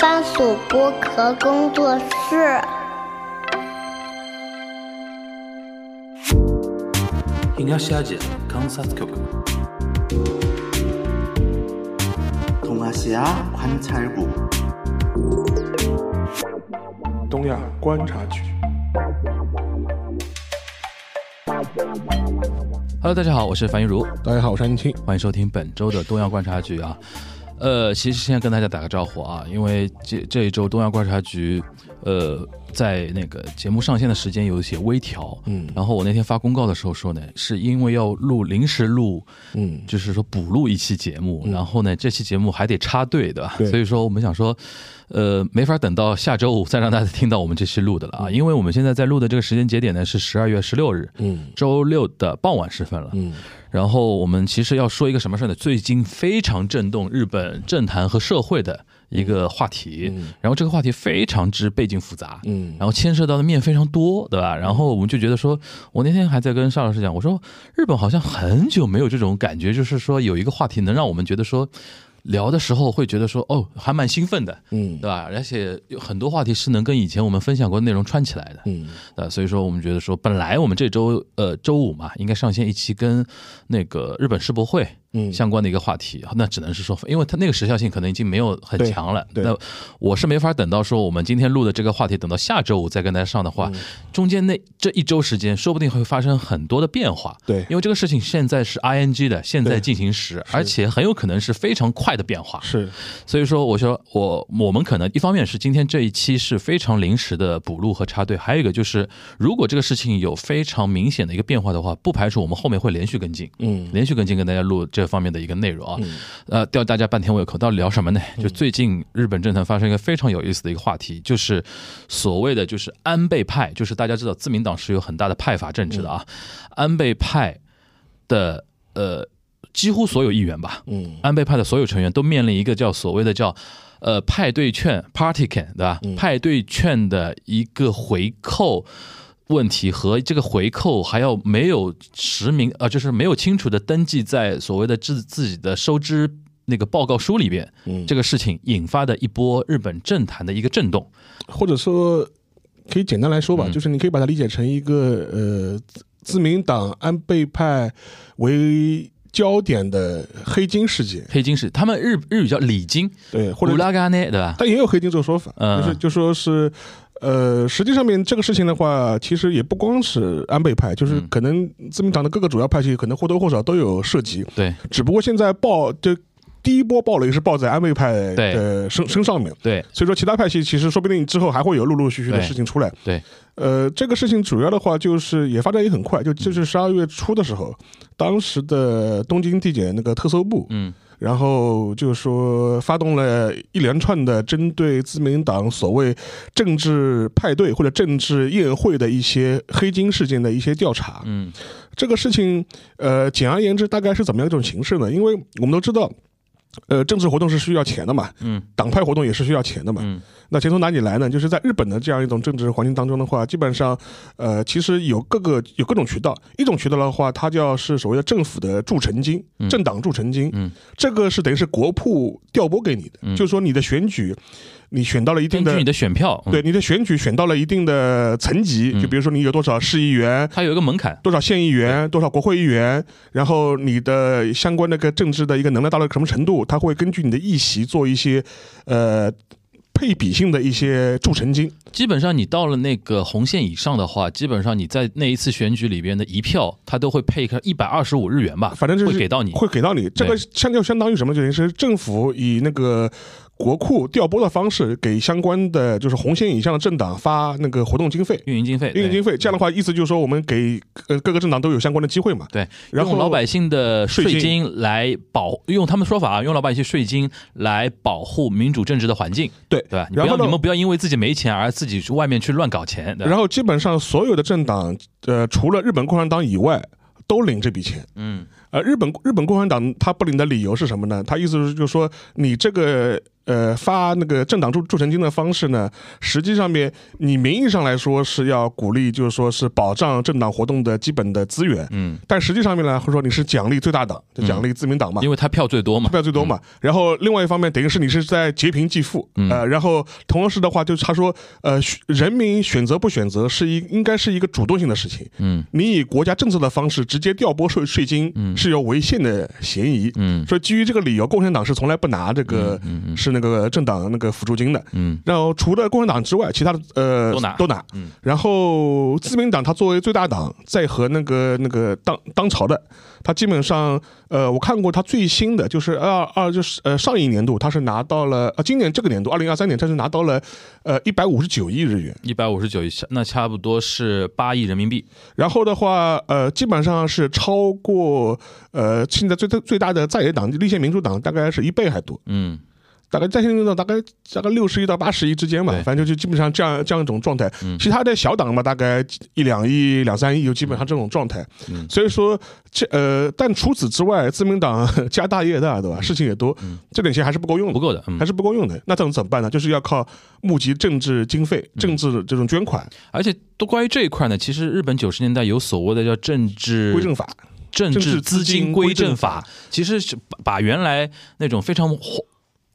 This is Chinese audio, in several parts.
番薯剥壳工作室。东亚西亚观察局。东亚西亚观察局。东亚观察局。Hello，大家好，我是樊玉茹。大家好，我是安青。欢迎收听本周的东亚观察局啊。呃，其实先跟大家打个招呼啊，因为这这一周东亚观察局，呃，在那个节目上线的时间有一些微调，嗯。然后我那天发公告的时候说呢，是因为要录临时录，嗯。就是说补录一期节目，然后呢，这期节目还得插队，对。吧？所以说我们想说，呃，没法等到下周五再让大家听到我们这期录的了啊，因为我们现在在录的这个时间节点呢是十二月十六日，嗯。周六的傍晚时分了。嗯。然后我们其实要说一个什么事呢？最近非常震动日本政坛和社会的一个话题，嗯然后这个话题非常之背景复杂，嗯然后牵涉到的面非常多，对吧？然后我们就觉得说，我那天还在跟邵老师讲，我说日本好像很久没有这种感觉，就是说有一个话题能让我们觉得说。聊的时候会觉得说哦，还蛮兴奋的，嗯对吧？而且有很多话题是能跟以前我们分享过的内容串起来的，嗯呃，所以说我们觉得说，本来我们这周呃周五嘛，应该上线一期跟那个日本世博会嗯相关的一个话题，那只能是说，因为它那个时效性可能已经没有很强了。对那我是没法等到说我们今天录的这个话题，等到下周五再跟大家上的嗯话，中间那这一周时间，说不定会发生很多的变化。对因为这个事情现在是 ing 的现在进行时，而且很有可能是非常快的变化。是所以说，我说我我们可能一方面是今天这一期是非常临时的补录和插队，还有一个就是，如果这个事情有非常明显的一个变化的话，不排除我们后面会连续跟进，嗯连续跟进跟大家录这方面的一个内容啊。呃，吊大家半天胃口，到底聊什么呢？就最近日本政坛发生一个非常有意思的一个话题，就是所谓的就是安倍派，就是大家知道自民党是有很大的派阀政治的啊，安倍派的呃几乎所有议员吧，嗯安倍派的所有成员都面临一个叫所谓的叫呃派对券 （party can） 对吧？派对券的一个回扣问题和这个回扣还要没有实名呃，就是没有清楚的登记在所谓的自自己的收支那个报告书里边，嗯这个事情引发的一波日本政坛的一个震动。或者说可以简单来说吧，嗯就是你可以把它理解成一个呃自自民党安倍派为焦点的黑金事件，黑金是他们日日语叫礼金，对，或者乌拉嘎呢，对吧？但也有黑金这个说法，嗯就是就说是。呃，实际上面这个事情的话，其实也不光是安倍派，就是嗯。可能自民党的各个主要派系可能或多或少都有涉及，对。只不过现在报就第一波暴雷是报在安倍派的身身上面，对。所以说其他派系其实说不定之后还会有陆陆续续的事情出来。对，呃，这个事情主要的话就是也发展也很快，就就是十二月初的时候，当时的东京地检那个特搜部，嗯然后就说发动了一连串的针对自民党所谓政治派对或者政治宴会的一些黑金事件的一些调查。嗯这个事情，呃，简而言之，大概是怎么样一种形式呢？因为我们都知道，呃，政治活动是需要钱的嘛，嗯党派活动也是需要钱的嘛。嗯那钱从哪里来呢？就是在日本的这样一种政治环境当中的话，基本上，呃，其实有各个有各种渠道。一种渠道的话，它叫是所谓的政府的助成金，政党助成金，嗯这个是等于是国库调拨给你的，嗯就是说你的选举，你选到了一定的根据你的选票，嗯对，你的选举选到了一定的层级，嗯就比如说你有多少市议员，它有一个门槛。多少县议员，多少国会议员，然后你的相关那个政治的一个能量到了什么程度，他会根据你的议席做一些呃配比性的一些助成金。基本上你到了那个红线以上的话，基本上你在那一次选举里边的一票，它都会配个一百二十五日元吧，反正就是会给到你。会给到你。这个相就相当于什么？就是政府以那个国库调拨的方式，给相关的就是红线以上的政党发那个活动经费、运营经费，运营经费。这样的话，意思就是说，我们给呃各个政党都有相关的机会嘛。对，然后老百姓的税税金金来保，用他们说法啊，用老百姓税金来保护民主政治的环境，对对吧？你不然后你们不要因为自己没钱而自己去外面去乱搞钱，然后基本上所有的政党，呃，除了日本共产党以外，都领这笔钱。嗯呃，日本日本共产党他不领的理由是什么呢？他意思是就是说，你这个呃发那个政党助助成金的方式呢，实际上面你名义上来说是要鼓励，就是说是保障政党活动的基本的资源，嗯，但实际上面呢，会说你是奖励最大党，就奖励自民党嘛，因为他票最多嘛，票最多嘛。然后另外一方面，等于是你是在劫贫济富，呃，然后同时的话，就是他说，呃，人民选择不选择是一应该是一个主动性的事情，嗯，你以国家政策的方式直接调拨税税金，嗯。是有违宪的嫌疑，嗯。所以基于这个理由，共产党是从来不拿这个是那个政党那个辅助金的，嗯，然后除了共产党之外，其他的呃都拿都拿，嗯，然后自民党它作为最大党，在和那个那个当当朝的，它基本上呃，我看过它最新的就是二二就是呃上一年度它是拿到了呃今年这个年度二零二三年它是拿到了呃一百五十九亿日元，一百五十九亿，那差不多是八亿人民币，然后的话呃基本上是超过呃现在最最最大的在野党立宪民主党大概是一倍还多。嗯，大概在线运动大概大概六十亿到八十亿之间吧，反正就基本上这样这样一种状态。其他的小党嘛，大概一两亿、两三亿，就基本上这种状态。所以说这呃，但除此之外，自民党家大业大，对吧？事情也多，这点钱还是不够用的，不够的，嗯还，是不够用的。那这种怎么办呢？就是要靠募集政治经费、政治这种捐款、而且都关于这一块呢，其实日本九十年代有所谓的叫政治规政法。政治资资金金规正法法，其实是把把原来那种非常混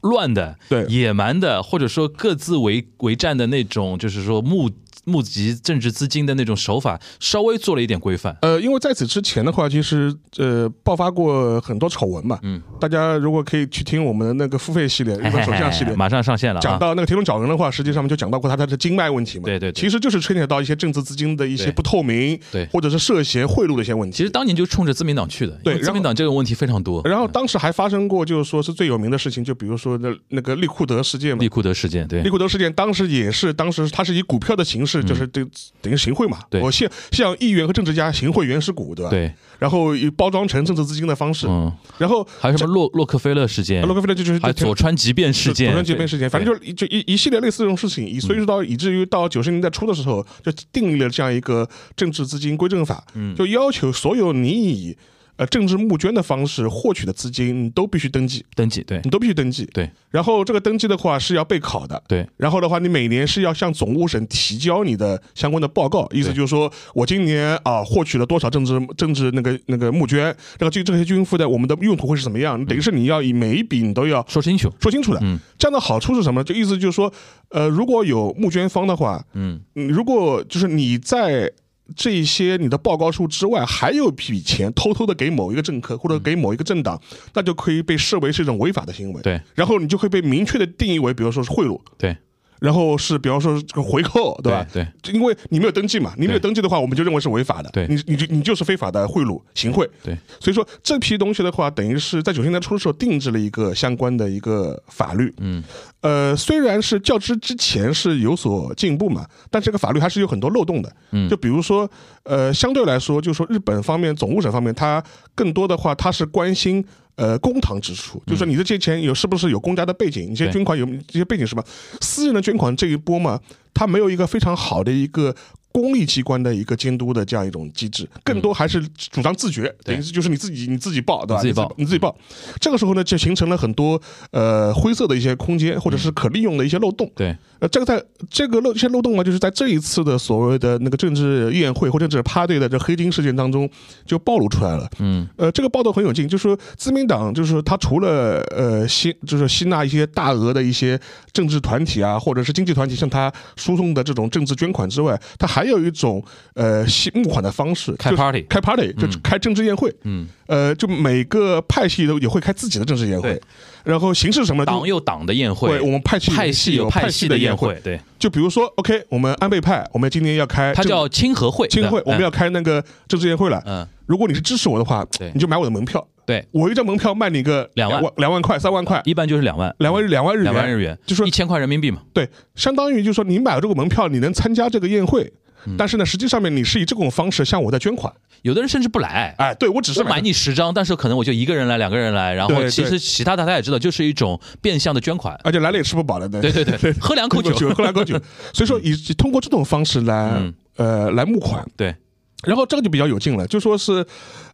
乱的、对。野蛮的，或者说各自为为战的那种，就是说募募集政治资金的那种手法，稍微做了一点规范。呃，因为在此之前的话，其实呃爆发过很多丑闻嘛。嗯，大家如果可以去听我们的那个付费系列、日本首相系列，马上上线了讲啊！到那个铁笼角人的话，实际上就讲到过他他的经脉问题嘛。对对对其实就是牵扯到一些政治资金的一些不透明，对或者是涉嫌贿赂的一些问题。其实当年就冲着自民党去的，对自民党这个问题非常多。然后当时还发生过，就是说是最有名的事情，就比如说那那个利库德事件嘛利。库德事件，对利库德事件当时也是，当时他是以股票的形式，就是等等于行贿嘛，嗯对。我向向议员和政治家行贿原始股，对吧？。对，然后以包装成政治资金的方式，嗯，然后还有什么洛洛克菲勒事件，洛克菲勒就就是还有佐川急便事件，佐川急便事件，反正就就一一系列类似这种事情，以所以说到以至于到九十年代初的时候，就订立了这样一个政治资金规正法，嗯。就要求所有你以呃政治募捐的方式获取的资金，你都必须登记，登记，对你都必须登记。对然后这个登记的话是要备考的。对然后的话，你每年是要向总务省提交你的相关的报告，意思就是说我今年啊获取了多少政治政治那个那个募捐，这个这这些军付的我们的用途会是怎么样？等于是你要以每一笔你都要说清楚，说清楚的。嗯这样的好处是什么？就意思就是说，呃，如果有募捐方的话，嗯，嗯如果就是你在这一些你的报告数之外，还有一笔钱偷偷的给某一个政客或者给某一个政党，那就可以被视为是一种违法的行为。对然后你就会被明确的定义为，比如说是贿赂。对然后是，比方说这个回扣，对吧？对因为你没有登记嘛，你没有登记的话，我们就认为是违法的。对你你就你就是非法的贿赂、行贿。对，所以说这批东西的话，等于是在九十年代初的时候定制了一个相关的一个法律。嗯，呃，虽然是较之之前是有所进步嘛，但这个法律还是有很多漏洞的。嗯就比如说，呃，相对来说，就是说日本方面总务省方面，它更多的话，它是关心。呃，公堂支出，就是说你的这些钱有是不是有公家的背景？你这些捐款有这些背景是吧？私人的捐款这一波嘛，它没有一个非常好的一个公立机关的一个监督的这样一种机制，更多还是主张自觉，等于是就是你自己你自己报，对吧？你自己报你自己报。这个时候呢，就形成了很多呃灰色的一些空间，或者是可利用的一些漏洞。对，呃，这个在这个漏这些漏洞呢，就是在这一次的所谓的那个政治宴会或者政治趴队的这黑金事件当中就暴露出来了。嗯呃，这个报道很有劲，就是说自民党就是说他除了呃吸就是吸纳一些大额的一些政治团体啊，或者是经济团体向他输送的这种政治捐款之外，他还有一种呃吸募款的方式，开 party 开 party 就是开政治宴会。嗯，呃，就每个派系都也会开自己的政治宴会，然后形式是什么呢？党有党的宴会，会，我们派系派系有派系的宴会。对，就比如说，OK，我们安倍派，我们今天要开政它叫亲和会，亲会，我们要嗯。开那个政治宴会了。嗯，如果你是支持我的话对，你就买我的门票。对，我一张门票卖你个两万。两万块、三万块、一般就是两万，两万日两万日元，两万日元，就说一千块人民币嘛，对，相当于就是说你买了这个门票，你能参加这个宴会，嗯但是呢，实际上面你是以这种方式向我在捐款。有的人甚至不来。哎，对我只是买你十张，但是可能我就一个人来，两个人来，然后其实其他的他也知道，就是一种变相的捐款。而且来了也吃不饱了。对对对，喝两口酒，喝两口酒，所以说以通过这种方式来嗯呃来募款。对，然后这个就比较有劲了，就说是，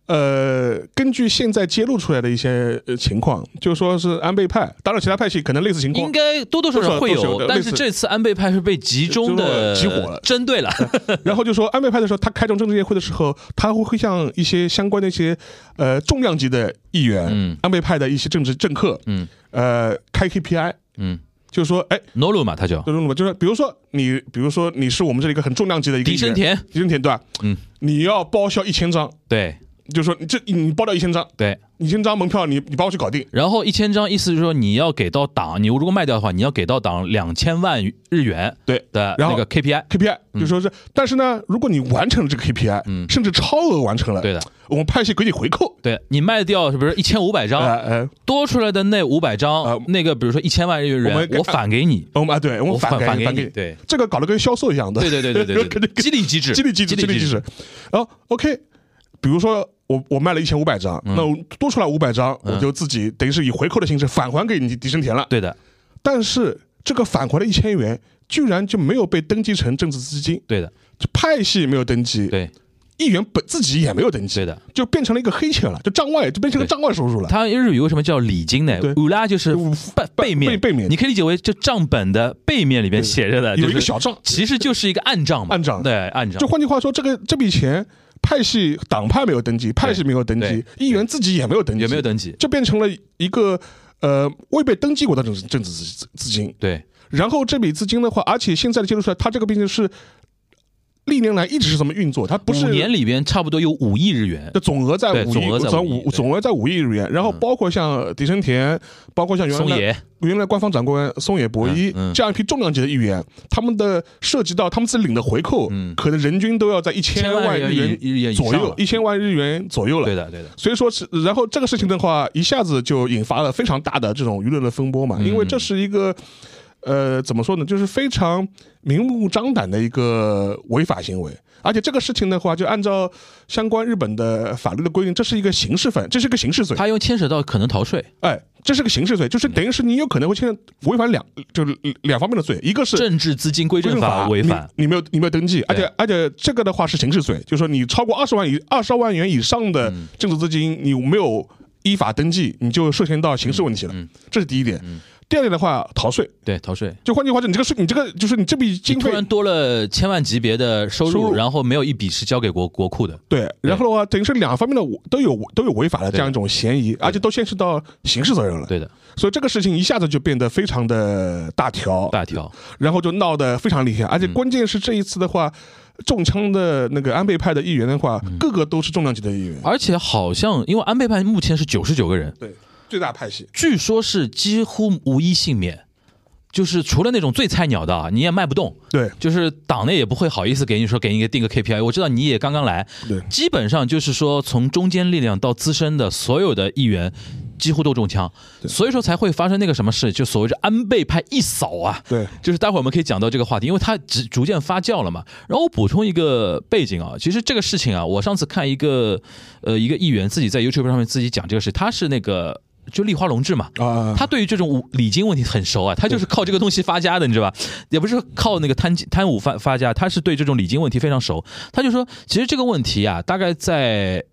呃，根据现在揭露出来的一些呃情况，就说是安倍派，当然其他派系可能类似情况应，该多多少少会有有，但是这次安倍派是被集中的集火了。针对了。然后就说安倍派的时候，他开这种政治宴会的时候，他会会向一些相关的一些呃重量级的议员，嗯。安倍派的一些政治政客，嗯。呃，开 KPI，嗯就是说，哎，，no 路嘛，他叫这种就是比如说你，比如说你是我们这里一个很重量级的一个议员狄生田，狄生田对吧？嗯，你要报销一千张，对就是说你这你报掉一千张，对。一千张门票你你帮我去搞定，然后一千张意思就是说你要给到党，你如果卖掉的话，你要给到党两千万日元对的然后那个 KPI。KPI 就说是，但是呢，如果你完成了这个 KPI，嗯。甚至超额完成了，对的，我们派系给你回扣，对你卖掉是不是一千五百呃张，呃，多出来的那五百张呃，那个比如说一千万日元，我返给你，我们啊，对我返返返给你，对。这个搞得跟销售一样的，对对对对对对 对，激励机制，激励机制，激励机制。然后 OK，比如说我我卖了一千五百张，那我多出来五百张，嗯。我就自己等于是以回扣的形式返还给你迪生田了。对的，但是这个返还的一千元居然就没有被登记成政治资金，对的，就派系没有登记，对。议员本自己也没有登记，对的。就变成了一个黑钱了，就账外就变成个账外收入了。它日语为什么叫礼金呢？对？乌拉就是背背面，背背面。你可以理解为这账本的背面里面写着的，有一个小账，其实就是一个暗账嘛，暗账。对暗账。就，换句话说，这个这笔钱派系党派没有登记，派系没有登记，议员自己也没有登记，也没有登记，就变成了一个呃未被登记过的政治政治资资金。对。然后这笔资金的话，而且现在的揭露出来，他这个毕竟是历年来一直是这么运作，它不是五年里边差不多有五亿日元。的，总额在五亿，对总额在总五总额在五亿日元。然后包括像迪生田，包括像原来松原来官方长官松野博一嗯嗯。这样一批重量级的议员，他们的涉及到他们自己领的回扣嗯，可能人均都要在一千万日元左右，一千万日元左右了。对的对的，所以说是，然后这个事情的话，一下子就引发了非常大的这种舆论的风波嘛，嗯。因为这是一个，呃，怎么说呢，就是非常明目张胆的一个违法行为，而且这个事情的话，就按照相关日本的法律的规定，这是一个刑事犯，这是一个刑事罪，他又牵扯到可能逃税、哎，这是个刑事罪，就是等于是你有可能会牵违反两就是两方面的罪，一个是政治资金规正法违反，你，你没有你没有登记，而且而且这个的话是刑事罪，就是说你超过二十万以二十万元以上的嗯。政治资金，你没有依法登记，你就涉嫌到刑事问题了，嗯这是第一点。第二点的话，逃税，对逃税。就换句话说，你这个税，你这个就是你这笔你经费突然多了千万级别的收入，收入。然后没有一笔是交给国国库的，对，然后的话，等于是两方面的都有都有违法的这样一种嫌疑，而且都牵涉到刑事责任了。对的，所以这个事情一下子就变得非常的大条，大条。然后就闹得非常厉害，而且嗯。关键是这一次的话，中枪的那个安倍派的议员的话，嗯。个个都是重量级的议员，而且好像因为安倍派目前是九十九个人，对，最大派系，据说是几乎无一幸免，就是除了那种最菜鸟的啊，你也卖不动，对。就是党内也不会好意思给你说给你个定个 KPI。我知道你也刚刚来，对。基本上就是说从中间力量到资深的所有的议员。几乎都中枪，所以说才会发生那个什么事，就所谓的安倍派一扫啊，对，就是待会儿我们可以讲到这个话题，因为它逐逐渐发酵了嘛。然后我补充一个背景啊，其实这个事情啊，我上次看一个呃一个议员自己在 YouTube 上面自己讲这个事，他是那个就立花龙志嘛。啊，他对于这种礼金问题很熟啊，他就是靠这个东西发家的，你知道吧？也不是靠那个贪贪污发发家，他是对这种礼金问题非常熟。他就说，其实这个问题啊，大概在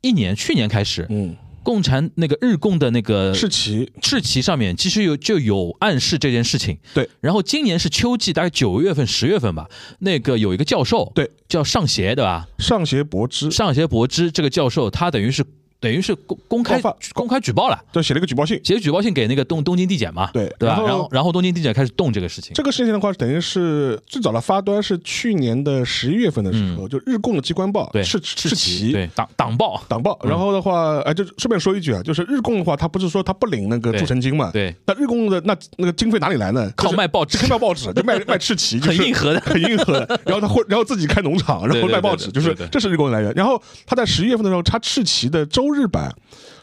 一年去年开始，嗯，共产那个日共的那个赤旗，赤旗上面其实有就有暗示这件事情。对，然后今年是秋季，大概九月份、十月份吧，那个有一个教授，对，叫上邪，对吧？上邪博之，上邪博之这个教授，他等于是等于是公公开发公开举报了，就写了一个举报信。写举报信给那个东东京地检嘛，对对吧？然后然后东京地检开始动这个事情，这个事情的话，等于是最早的发端是去年的十一月份的时候，就日共的机关报嗯对是赤是旗对党党报，党报，然后的话，哎，就顺便说一句啊，就是日共的话，他不是说他不领那个对驻城金嘛？对，那日共的那那个经费哪里来呢？靠卖报纸就靠卖报纸，就卖卖赤旗，就是很硬核的很硬核的。然后他会，然后自己开农场，然对对后卖报纸，就是对对对这是日共的来源。然后他在十一月份的时候，他赤旗的周日版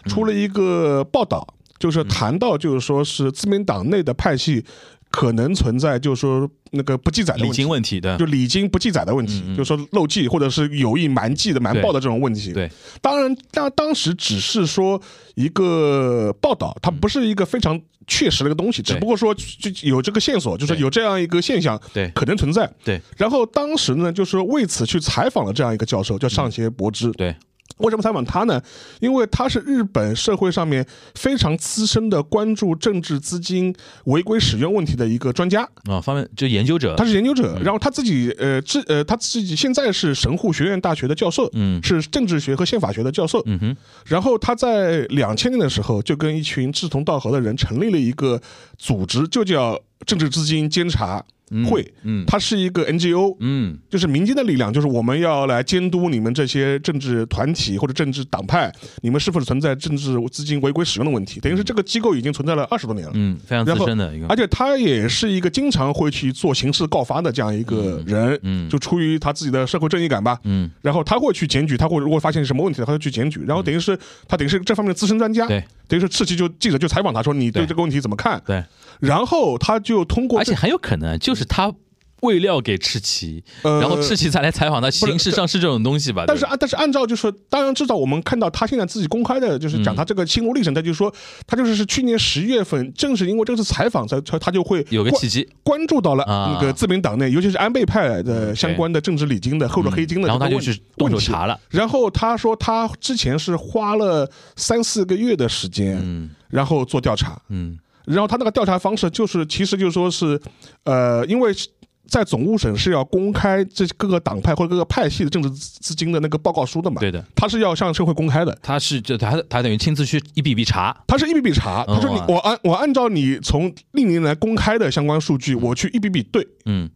出了一个报道，就是谈到就是说是自民党内的派系。可能存在就是说那个不记载的问题礼金。问题的就，礼金不记载的问题，嗯嗯就是说漏记或者是有意瞒记的瞒报的这种问题。对，当然，当当时只是说一个报道，它不是一个非常确实的一个东西，只不过说就就有这个线索，就是有这样一个现象对可能存在。对然后当时呢，就是为此去采访了这样一个教授，叫上协博之。对，为什么采访他呢？因为他是日本社会上面非常资深的关注政治资金违规使用问题的一个专家。啊，方面就研究者，他是研究者，然后他自己呃自呃他自己现在是神户学院大学的教授，嗯是政治学和宪法学的教授。嗯哼，然后他在两千年的时候就跟一群志同道合的人成立了一个组织，就叫政治资金监察会。嗯。它是一个 NGO，嗯。就是民间的力量，就是我们要来监督你们这些政治团体或者政治党派，你们是否存在政治资金违规使用的问题。等于是这个机构已经存在了二十多年了。嗯，非常资然后深的一个。而，且他也是一个经常会去做刑事告发的这样一个人，嗯。就出于他自己的社会正义感吧，嗯。然后他会去检举，他会如果发现什么问题，他会去检举，然后等于是他等于是这方面的资深专家，对。等于是赤旗就记者就采访他说你对对。这个问题怎么看？对，然后他就通过，而且很有可能就是他喂料给赤旗，呃然后赤旗才来采访他，形式上是这种东西吧？但是按但是按照就是说，当然至少我们看到他现在自己公开的，就是讲他这个心路历程，他就说他就是是去年十月份，正是因为这次采访，才才他就会有个契机，关注到了啊。那个自民党内，尤其是安倍派的相关的政治礼金的后者黑金的然后他就去动手查了，然后他说他之前是花了三四个月的时间，嗯。然后做调查，嗯然后他那个调查方式就是，其实就是说是，呃，因为在总务省是要公开这各个党派或者各个派系的政治资资金的那个报告书的嘛，对的，他是要向社会公开的。他是就他他等于亲自去一笔笔查，他是一笔笔查，他说你哦我按我按照你从历年来公开的相关数据，我去一笔笔对，嗯。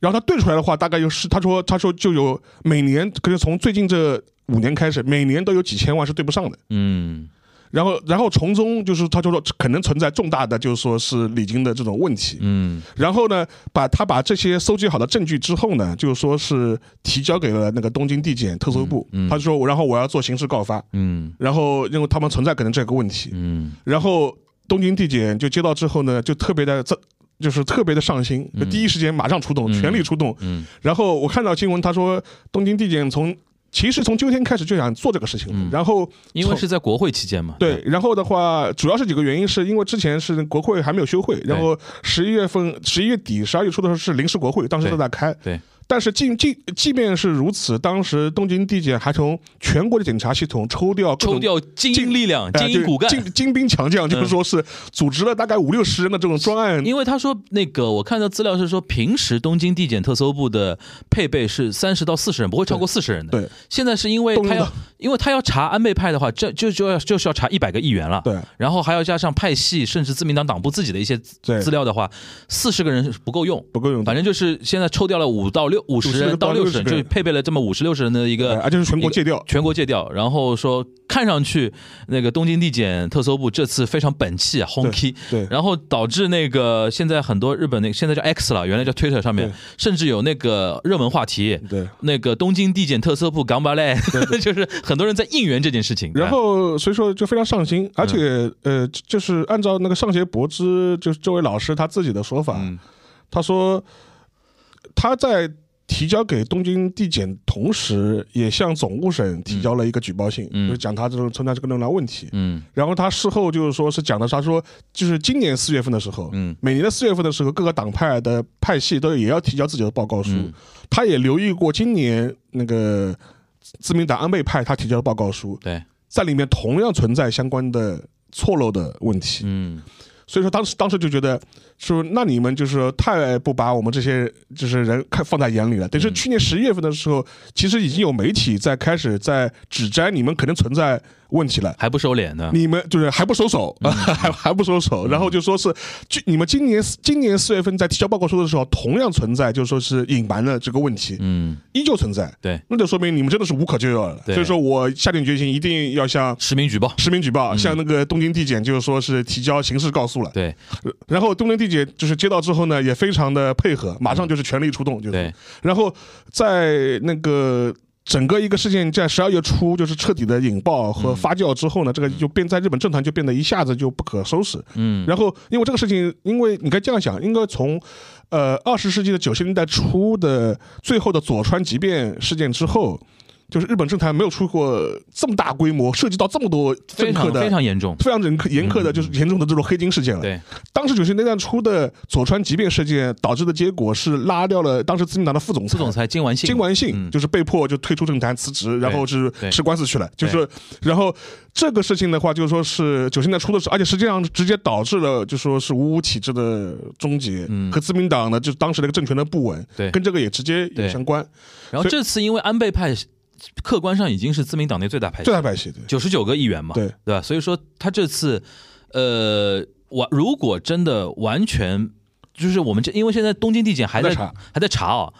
然后他对出来的话，大概就是他说他说就有每年，可是从最近这五年开始，每年都有几千万是对不上的。嗯然后，然后从中就是他就说可能存在重大的就是说是礼金的这种问题。嗯。然后呢，把他把这些搜集好的证据之后呢，就是说是提交给了那个东京地检特搜部。嗯嗯。他就说我然后我要做刑事告发，嗯。然后因为他们存在可能这个问题，嗯。然后东京地检就接到之后呢，就特别的这。就是特别的上心，就第一时间马上出动，全力出动。嗯。然后我看到新闻，他说东京地检从其实从秋天开始就想做这个事情，嗯。然后因为是在国会期间嘛，对，然后的话，主要是几个原因，是因为之前是国会还没有休会，然后十一月份、十一月底、十二月初的时候是临时国会，当时都在开。对，但是即即即便是如此，当时东京地检还从全国的警察系统抽调抽调精英力量、哎精英骨干对。精精兵强将，就是说是组织了大概五六十人的这种专案。因为他说那个，我看到资料是说，平时东京地检特搜部的配备是三十到四十人，不会超过四十人的。对，现在是因为他要因为他要查安倍派的话，这就就要就是要查一百个议员了。对，然后还要加上派系，甚至自民党党部自己的一些资料的话，四十个人是不够用。不够用，反正就是现在抽掉了五到六五十人到六十人，就配备了这么五十六十人的一哎个而且是全国戒掉。全国戒掉，然后说看上去那个东京地检特搜部这次非常本气啊，轰 key，对。然后导致那个现在很多日本那个现在叫 X 了，原来叫 Twitter 上面，甚至有那个热门话题，对，那个东京地检特搜部港巴嘞，就是很多人在应援这件事情。然后所以说就非常上心，而且嗯呃，就是按照那个上协博之，就是这位老师他自己的说法，嗯他说他在提交给东京地检同时，也向总务省提交了一个举报信，嗯就是讲他这种存在这个流量问题。嗯然后他事后就是说是讲的，他说就是今年四月份的时候，嗯每年的四月份的时候，各个党派的派系都也要提交自己的报告书。嗯他也留意过今年那个自民党安倍派他提交的报告书，对，在里面同样存在相关的错漏的问题。嗯所以说当时当时就觉得说，那你们就是太不把我们这些就是人看放在眼里了。等于是嗯。去年十一月份的时候，其实已经有媒体在开始在指摘你们可能存在问题了。还不收敛呢。你们就是还不收手，嗯。还 还不收手，然后就说是，就你们今年今年四月份在提交报告书的时候，同样存在，就说是隐瞒了这个问题，嗯，依旧存在，对，那就说明你们真的是无可救药了。所以说我下定决心，一定要向实名举报。实名举报，向那个东京地检就是说是提交刑事告诉了。对然后东京地检就是接到之后呢，也非常的配合，马上就是全力出动，就是。对，然后在那个整个一个事件在十二月初就是彻底的引爆和发酵之后呢，这个就变在日本政坛就变得一下子就不可收拾。嗯，然后因为这个事情，因为你该这样想，应该从呃二十世纪的九十年代初的最后的佐川急变事件之后。就是日本政坛没有出过这么大规模、涉及到这么多非常政客的非常严重。非常严苛严苛的，就是严重的这种黑金事件了。对，当时九十年代初的佐川急变事件导致的结果是拉掉了当时自民党的副总裁。副总裁金丸信，金丸信嗯就是被迫就退出政坛辞职，然后是吃官司去了。就是，然后这个事情的话，就是说是九十年代初的时候，而且实际上直接导致了就说是五五体制的终结嗯和自民党呢，就是当时那个政权的不稳，对跟这个也直接有相关。然后这次因为安倍派客观上已经是自民党内最大派系。最，大派系对。九十九个议员嘛，对。对吧？所以说他这次，呃，完如果真的完全就是我们这，因为现在东京地检还在查。还在查啊，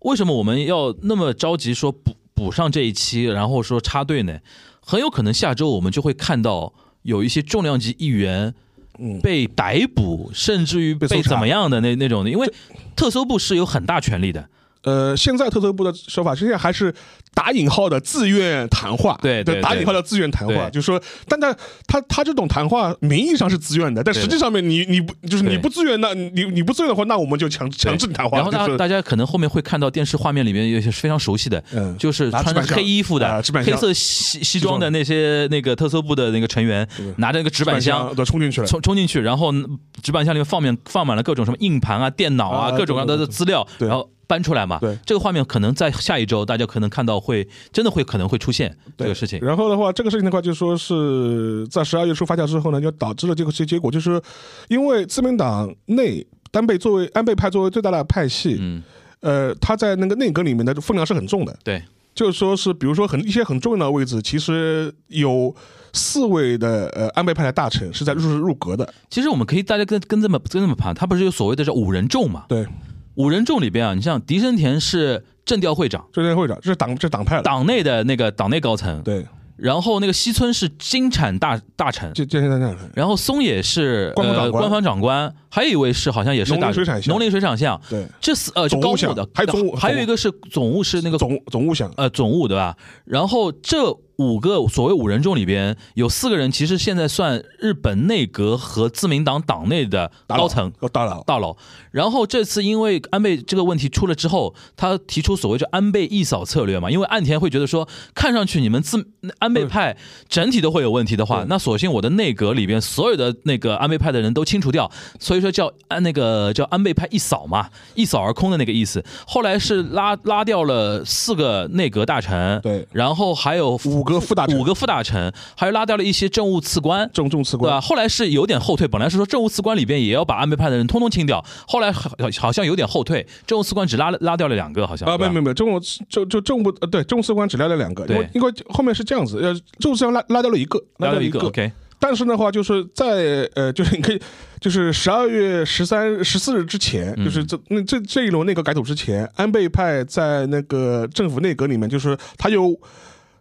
为什么我们要那么着急说补补上这一期，然后说插队呢？很有可能下周我们就会看到有一些重量级议员嗯。被逮捕，甚至于被怎么样的那那种的，因为特搜部是有很大权力的，呃，现在特搜部的说法，实际上还是打引号的自愿谈话，对对对打引号的自愿谈话，就是说，但他他他这种谈话名义上是自愿的，但实际上面你你不就是你不自愿，那你你不自愿的话，那我们就强强制你谈话，然后大就是大家可能后面会看到电视画面里面有些非常熟悉的，嗯就是穿着黑衣服的黑色西西装的那些那个特搜部的那个成员，拿着那个纸板箱都冲进去了，冲冲进去，然后纸板箱里面放面放满了各种什么硬盘啊、电脑啊、啊各种各样的资料，对然后搬出来嘛。对这个画面可能在下一周大家可能看到会真的会可能会出现这个事情。然后的话，这个事情的话，就说是在十二月初发酵之后呢，就导致了这个结结果，就是因为自民党内安倍作为安倍派作为最大的派系，嗯，呃，他在那个内阁里面的分量是很重的。对，就是说是，比如说很一些很重要的位置，其实有四位的呃安倍派的大臣是在入入阁的。其实我们可以大家跟跟这么跟这么盘，他不是有所谓的是五人众嘛？对，五人众里边啊，你像狄生田是政调会长，政调会长，这是党这是党派的。党内的那个党内高层，对，然后那个西村是金产大大臣，就就现在这样。然后松野是呃官方长官。官方长官，还有一位是好像也是大农林水产相农林水产相，对，这四呃是总务相高务的，还有总务还有一个是总务是那个总总务项，呃总务对吧？然后这五个所谓五人众里边有四个人，其实现在算日本内阁和自民党党内的高层。哦大佬，大佬，然后这次因为安倍这个问题出了之后，他提出所谓叫安倍一扫策略嘛，因为岸田会觉得说，看上去你们自安倍派整体都会有问题的话，那索性我的内阁里边所有的那个安倍派的人都清除掉，所以说叫安那个叫安倍派一扫嘛，一扫而空的那个意思。后来是拉拉掉了四个内阁大臣，对。然后还有五个副大臣。五个副大臣，还有拉掉了一些政务次官，重重次对吧？官，后来是有点后退，本来是说政务次官里边也要把安倍派的人通通清掉，后来好好像有点后退，政务次官只拉了拉掉了两个，好像啊，没没有没，政务就就政务呃对政务次官只拉了两个，因为对。因为后面是这样子，呃，政务次官拉拉掉了一个，掉一拉掉一个，OK，但是的话，就是在呃，就是你可以，就是十二月十三、十四日之前，嗯。就是这那这这一轮内阁改组之前，安倍派在那个政府内阁里面，就是他有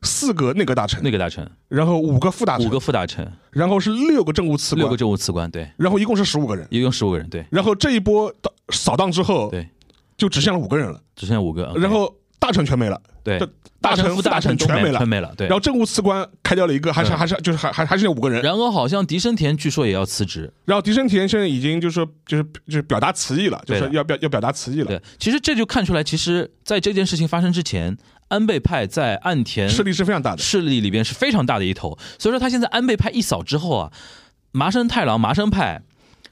四个内阁大臣，内阁大臣，然后五个副大臣，五个副大臣，然后是六个政务次官，六个政务次官，对，然后一共是十五个人。一共十五个人，对。然后这一波的扫荡之后，对，就只剩了五个人了，只剩下五个然后大臣全没了，对，大臣副大臣全没了全没了，对然。后政务次官开掉了一个，还是嗯还是就是还还还是那五个人。然后好像狄生田据说也要辞职，然后狄生田现在已经就是说就是就是表达辞意了，就是要表要表达辞意了，对，其实这就看出来，其实在这件事情发生之前，安倍派在岸田势力是非常大的。势力里边是非常大的一头，所以说他现在安倍派一扫之后啊，麻生太郎、麻生派，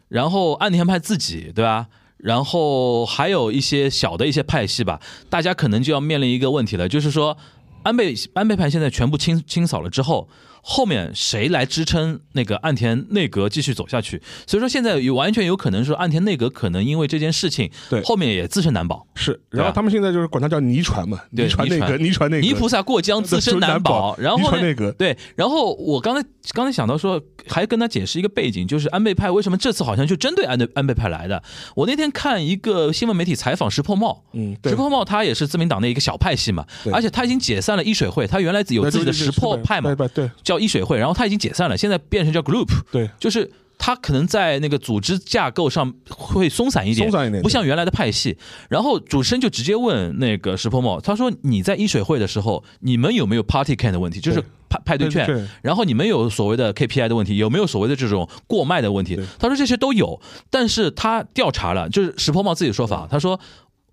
然后岸田派自己，对吧？然后还有一些小的一些派系吧，大家可能就要面临一个问题了，就是说安倍安倍派现在全部清清扫了之后，后面谁来支撑那个岸田内阁继续走下去？所以说现在有完全有可能说岸田内阁可能因为这件事情，对。后面也自身难保。是，然后他们现在就是管它叫泥船嘛，对泥船内阁，泥船内阁，泥菩萨过江，自身难保。然后对，然后我刚才刚才想到说，还跟他解释一个背景，就是安倍派为什么这次好像就针对安倍安倍派来的。我那天看一个新闻媒体采访石破茂，嗯，石，破茂他也是自民党的一个小派系嘛，而且他已经解散了一水会，他原来有自己的石破派嘛。对叫一水会，然后他已经解散了，现在变成叫 group，对，就是他可能在那个组织架构上会松散一点，松散一点不像原来的派系。然后主持人就直接问那个石破茂，他说：“你在一水会的时候，你们有没有 party can 的问题？就是派派对券对对，然后你们有所谓的 KPI 的问题，有没有所谓的这种过卖的问题？”他说这些都有，但是他调查了，就是石破茂自己的说法，他说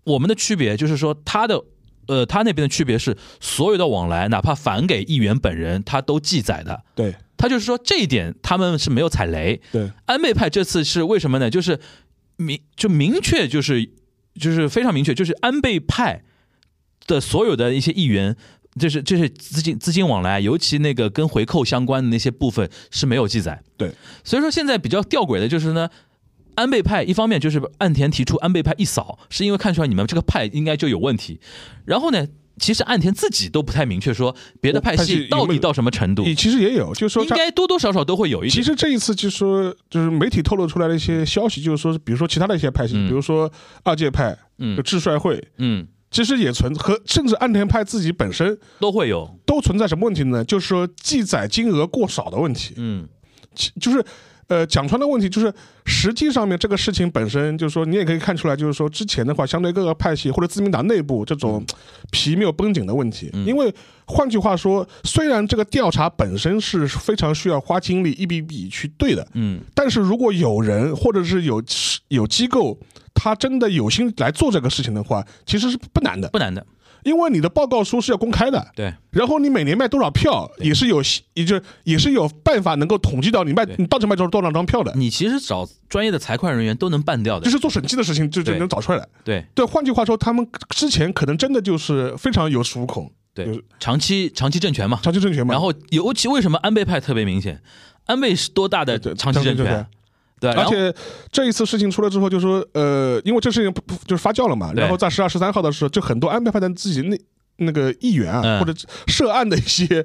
我们的区别就是说他的。呃，他那边的区别是，所有的往来，哪怕返给议员本人，他都记载的。对他就是说这一点他们是没有踩雷。对安倍派这次是为什么呢？就是明就明确就是就是非常明确，就是安倍派的所有的一些议员，就是就是资金资金往来，尤其那个跟回扣相关的那些部分是没有记载。对，所以说现在比较吊诡的就是呢。安倍派一方面就是岸田提出安倍派一扫，是因为看出来你们这个派应该就有问题。然后呢，其实岸田自己都不太明确说别的派派系到底到什么程度，你其实也有，就是说应该多多少少都会有一些。其实这一次就是说，就是媒体透露出来的一些消息，就是说，比如说其他的一些派系，嗯比如说二届派、嗯就智帅会，嗯，其实也存和甚至岸田派自己本身都会有，都存在什么问题呢？就是说记载金额过少的问题，嗯其就是。呃，讲穿的问题就是，实际上面这个事情本身，就是说你也可以看出来，就是说之前的话，相对各个派系或者自民党内部这种皮没有绷紧的问题。因为换句话说，虽然这个调查本身是非常需要花精力一笔笔去对的，嗯。但是如果有人或者是有有机构，他真的有心来做这个事情的话，其实是不难的，不难的，因为你的报告书是要公开的，对然后你每年卖多少票也是有，也就也是有办法能够统计到你卖你到底卖多少多少张票的，你其实找专业的财会人员都能办掉的，就是做审计的事情就就能找出来。对对，换句话说，他们之前可能真的就是非常有恃无恐，就对是，长期长期政权嘛。长期政权嘛。然后尤其为什么安倍派特别明显？安倍是多大的长期政权？对，而且这一次事情出来之后，就说呃，因为这事情不不就是发酵了嘛，然后在十二、十三号的时候，就很多安倍派的自己那那个议员啊，嗯或者涉案的一些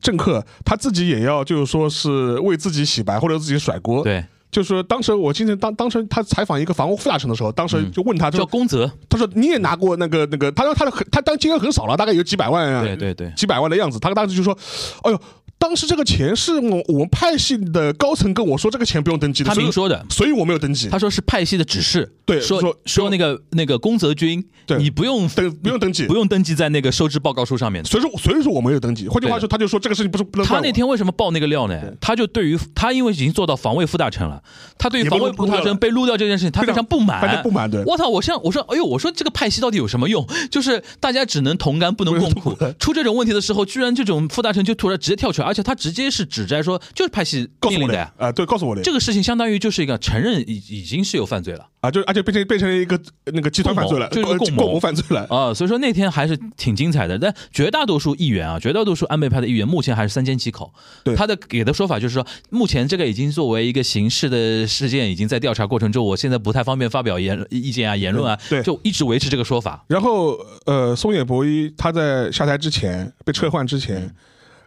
政客，他自己也要就是说是为自己洗白或者自己甩锅。，对就是说当时我记得当当时他采访一个防务副大臣的时候，当时就问他就叫宫泽，他说你也拿过那个那个，他说他的很他当金额很少了，大概有几百万啊，对对对，几百万的样子。他当时就说，哎呦。当时这个钱是我我们派系的高层跟我说，这个钱不用登记他明说的。所以我没有登记。他说是派系的指示，对说说说那个那个宫泽君，对你不用登不用登记不用登记在那个收支报告书上面。所以说所以说我没有登记。换句话说，他就说这个事情不是不能他那天为什么爆那个料呢？他就对于他因为已经做到防卫副大臣了，他对于防卫副大臣被撸掉这件事情，他非常不满，非常不满的我操！我像我说，哎呦，我说这个派系到底有什么用？就是大家只能同甘不能共苦。出这种问题的时候，居然这种副大臣就突然直接跳出来，而且他直接是指摘说，就是派系告诉我的命令的呀。啊，对，告诉我的这个事情相当于就是一个承认已已经是有犯罪了啊，就而且变成变成了一个那个集团犯罪了，就是共谋犯罪了。啊，所以说那天还是挺精彩的。但绝大多数议员啊，绝大多数安倍派的议员目前还是三缄其口。对他的给的说法就是说，目前这个已经作为一个刑事的事件，已经在调查过程中，我现在不太方便发表言意见啊、言论啊，对对就一直维持这个说法。然后呃，松野博一他在下台之前被撤换之前，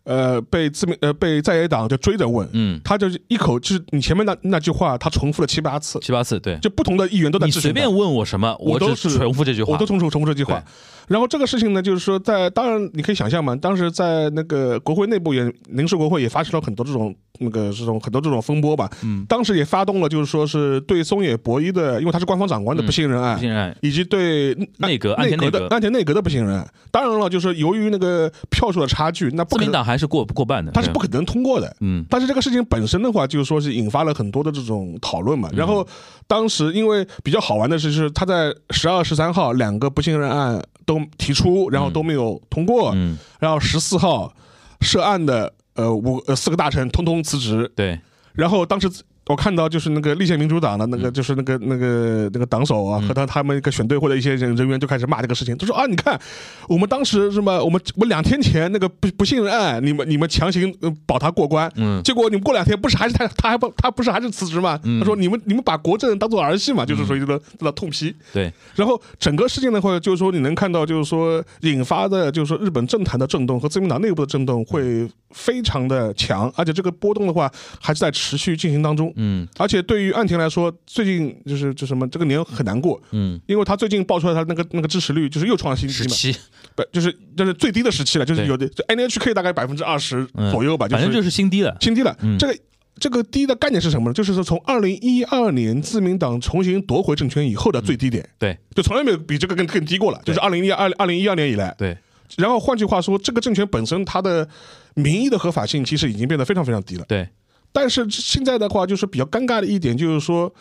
呃，被自民呃被在野党就追着问，嗯，他就一口就是你前面那那句话，他重复了七八次，七八次，对，就不同的议员都在你随便问我什么，我都是重复这句话，我都重复重复这句话。然后这个事情呢，就是说在当然你可以想象嘛，当时在那个国会内部也临时国会也发生了很多这种那个这种很多这种风波吧。嗯，当时也发动了就是说是对松野博一的，因为他是官方长官的嗯不信任案不。信任案以及对内阁岸内阁田内阁的安田内阁的不信任案，当然了，就是由于那个票数的差距，那不自民可能，党还是过过半的，他是不可能通过的。嗯但是这个事情本身的话，就是说是引发了很多的这种讨论嗯嘛。然后当时因为比较好玩的是，是他在十二、十三号两个不信任案都提出，然后都没有通过。嗯，然后十四号涉案的呃五呃四个大臣通通辞职。对，然后当时我看到就是那个立宪民主党的那嗯个就是那个那个那个党首啊和他他们一个选队或者一些人人员就开始骂这个事情，他说啊你看我们当时什么我们我们两天前那个不不信任案，你们你们强行呃保他过关，嗯结果你们过两天不是还是他他还不他不是还是辞职吗？嗯他说你们你们把国政当做儿戏嘛，就是说一个在那痛批。对，然后整个事件的话，就是说你能看到，就是说引发的，就是说日本政坛的震动和自民党内部的震动会非常的强，而且这个波动的话还是在持续进行当中。嗯。而且对于岸田来说，最近就是就什么这个年很难过，嗯，因为他最近爆出来他那个那个支持率就是又创新低嘛，十七，不就是就是最低的时期了，就是有的就 NHK 大概百分之二十嗯。左右吧，反正就是是新低了，新低了。嗯。这个这个低的概念是什么呢？就是说从二零一二年自民党重新夺回政权以后的最低点，对。就从来没有比这个更更低过了，就是二零一二二零一二年以来。对，然后换句话说，这个政权本身它的民意的合法性其实已经变得非常非常低了。对，但是现在的话，就是比较尴尬的一点就是说，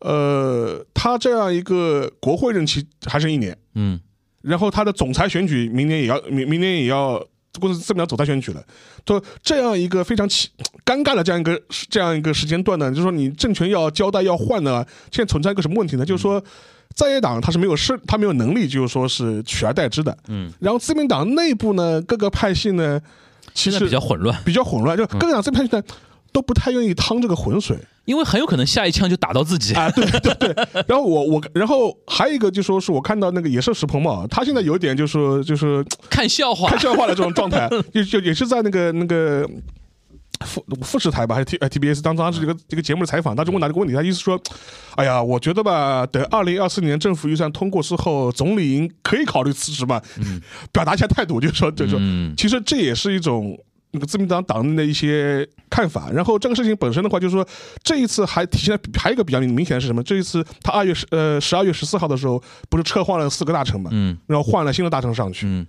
呃，他这样一个国会任期还剩一年，嗯然后他的总裁选举明年也要明明年也要公司这么样总裁选举了，就这样一个非常奇尴尬的这样一个这样一个时间段呢，就是说你政权要交代要换呢，现在存在一个什么问题呢？就是说。在野党他是没有势，他没有能力，就是说是取而代之的。嗯，然后自民党内部呢，各个派系呢，其实比较混乱，比较混乱，就各个党这派系呢都不太愿意趟这个浑水。因为很有可能下一枪就打到自己。啊，对对对。然后我我然后还有一个就说是我看到那个也是石鹏嘛，他现在有点就是就是看笑话看，笑话的这种状态，就就也是在那个那个。富富士台吧，还是 T 呃 TBS 当当时这个这个节目的采访，他就问他这个问题，他意思说，哎呀，我觉得吧，等二零二四年政府预算通过之后，总理可以考虑辞职嘛，表达一下态度，就是说，就是说，嗯其实这也是一种那个自民党党内的一些看法。然后这个事情本身的话，就是说这一次还体现了还有一个比较明显的是什么？这一次他二月十呃十二月十四号的时候，不是撤换了四个大臣嘛，嗯然后换了新的大臣上去，嗯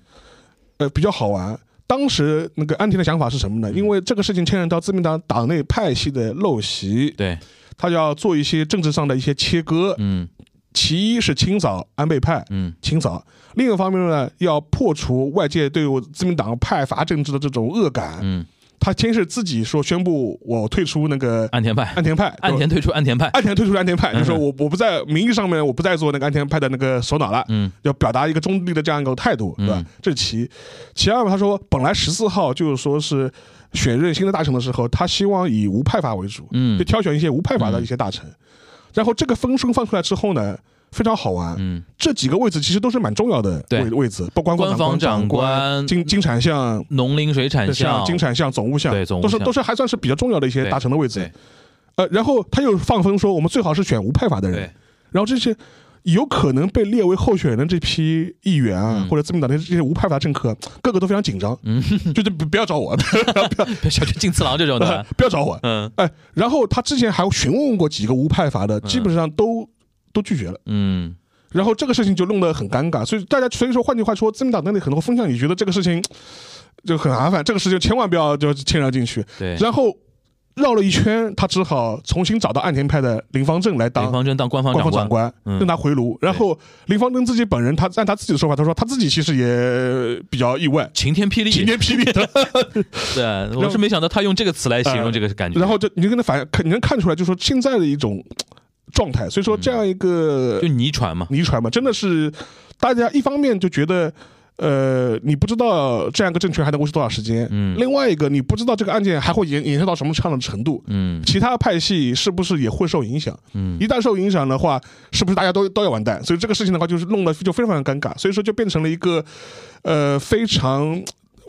呃，比较好玩。当时那个安田的想法是什么呢？因为这个事情牵扯到自民党党内派系的陋习，对，他要做一些政治上的一些切割。嗯其一是清扫安倍派，嗯。清扫；另一方面呢，要破除外界对我自民党派阀政治的这种恶感。嗯，他先是自己说宣布我退出那个安田派，安田派，安田退出安田派，安田退出安田派，嗯就说我我不在名义上面我不再做那个安田派的那个首脑了，嗯。要表达一个中立的这样一个态度，对吧？嗯？这是其一。其二嘛，他说本来十四号就是说是选任新的大臣的时候，他希望以无派阀为主，嗯。就挑选一些无派阀的一些大臣。然后这个风声放出来之后呢，非常好玩。嗯这几个位置其实都是蛮重要的位位置，包括官方长长官金金产相。农林水产像项，金产相、总务相，对总务项都是都是还算是比较重要的一些对大臣的位置。呃，然后他又放风说，我们最好是选无派阀的人。然后这些有可能被列为候选人的这批议员啊，嗯。或者自民党的这些无派阀政客，个个都非常紧张，嗯，就是不不要找我，小泉进次郎这种的，不要找我。嗯。哎，然后他之前还询问过几个无派阀的，基本上都都拒绝了。嗯。然后这个事情就弄得很尴尬，所以大家所以说换句话说，自民党内的很多风向你觉得这个事情就很麻烦，这个事情千万不要就牵扯进去。对，然后绕了一圈，他只好重新找到岸田派的林方正来当林方正当官方官方长长官，嗯让他回炉。然后林方正自己本人，他按他自己的说法，他说他自己其实也比较意外，晴天霹雳，晴天霹雳的。对，我是没想到他用这个词来形容这个感觉，然后就你就跟他反，看你能看出来，就是说现在的一种状态。所以说这样一个就泥船嘛，泥船嘛，真的是大家一方面就觉得。呃，你不知道这样一个政权还能维持多少时间，嗯。另外一个你不知道这个案件还会延延伸到什么样的程度，嗯。其他派系是不是也会受影响？嗯。一旦受影响的话，是不是大家都都要完蛋？所以这个事情的话，就是弄得就非常非常尴尬，所以说就变成了一个呃非常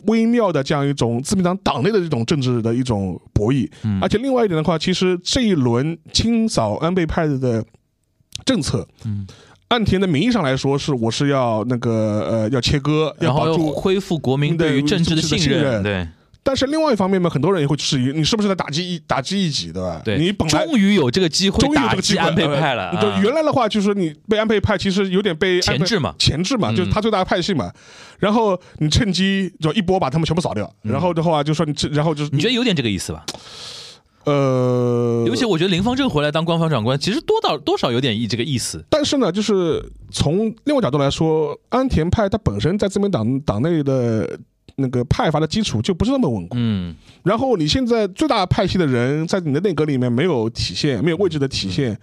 微妙的这样一种自民党党内的这种政治的一种博弈。嗯。而且另外一点的话，其实这一轮清扫安倍派的政策，嗯，岸田的名义上来说是我是要那个呃要切割，然后要保住。恢复国民对于政治的信任，对但是另外一方面嘛，很多人也会质疑你是不是在打击一打击异己，对吧？对，你本来终于有这个机会终于有打这个机会击安倍派了，就啊原来的话，就是你被安倍派其实有点被前置嘛前置嘛，嗯就是他最大的派系嘛。然后你趁机就一波把他们全部扫掉，然后的话就说你这，然后就是嗯你觉得有点这个意思吧？呃，尤其我觉得林方正回来当官方长官，其实多到多少有点意这个意思。但是呢，就是从另外角度来说，安田派他本身在自民党党内的那个派阀的基础就不是那么稳固。嗯然后你现在最大派系的人在你的内阁里面没有体现，没有位置的体现，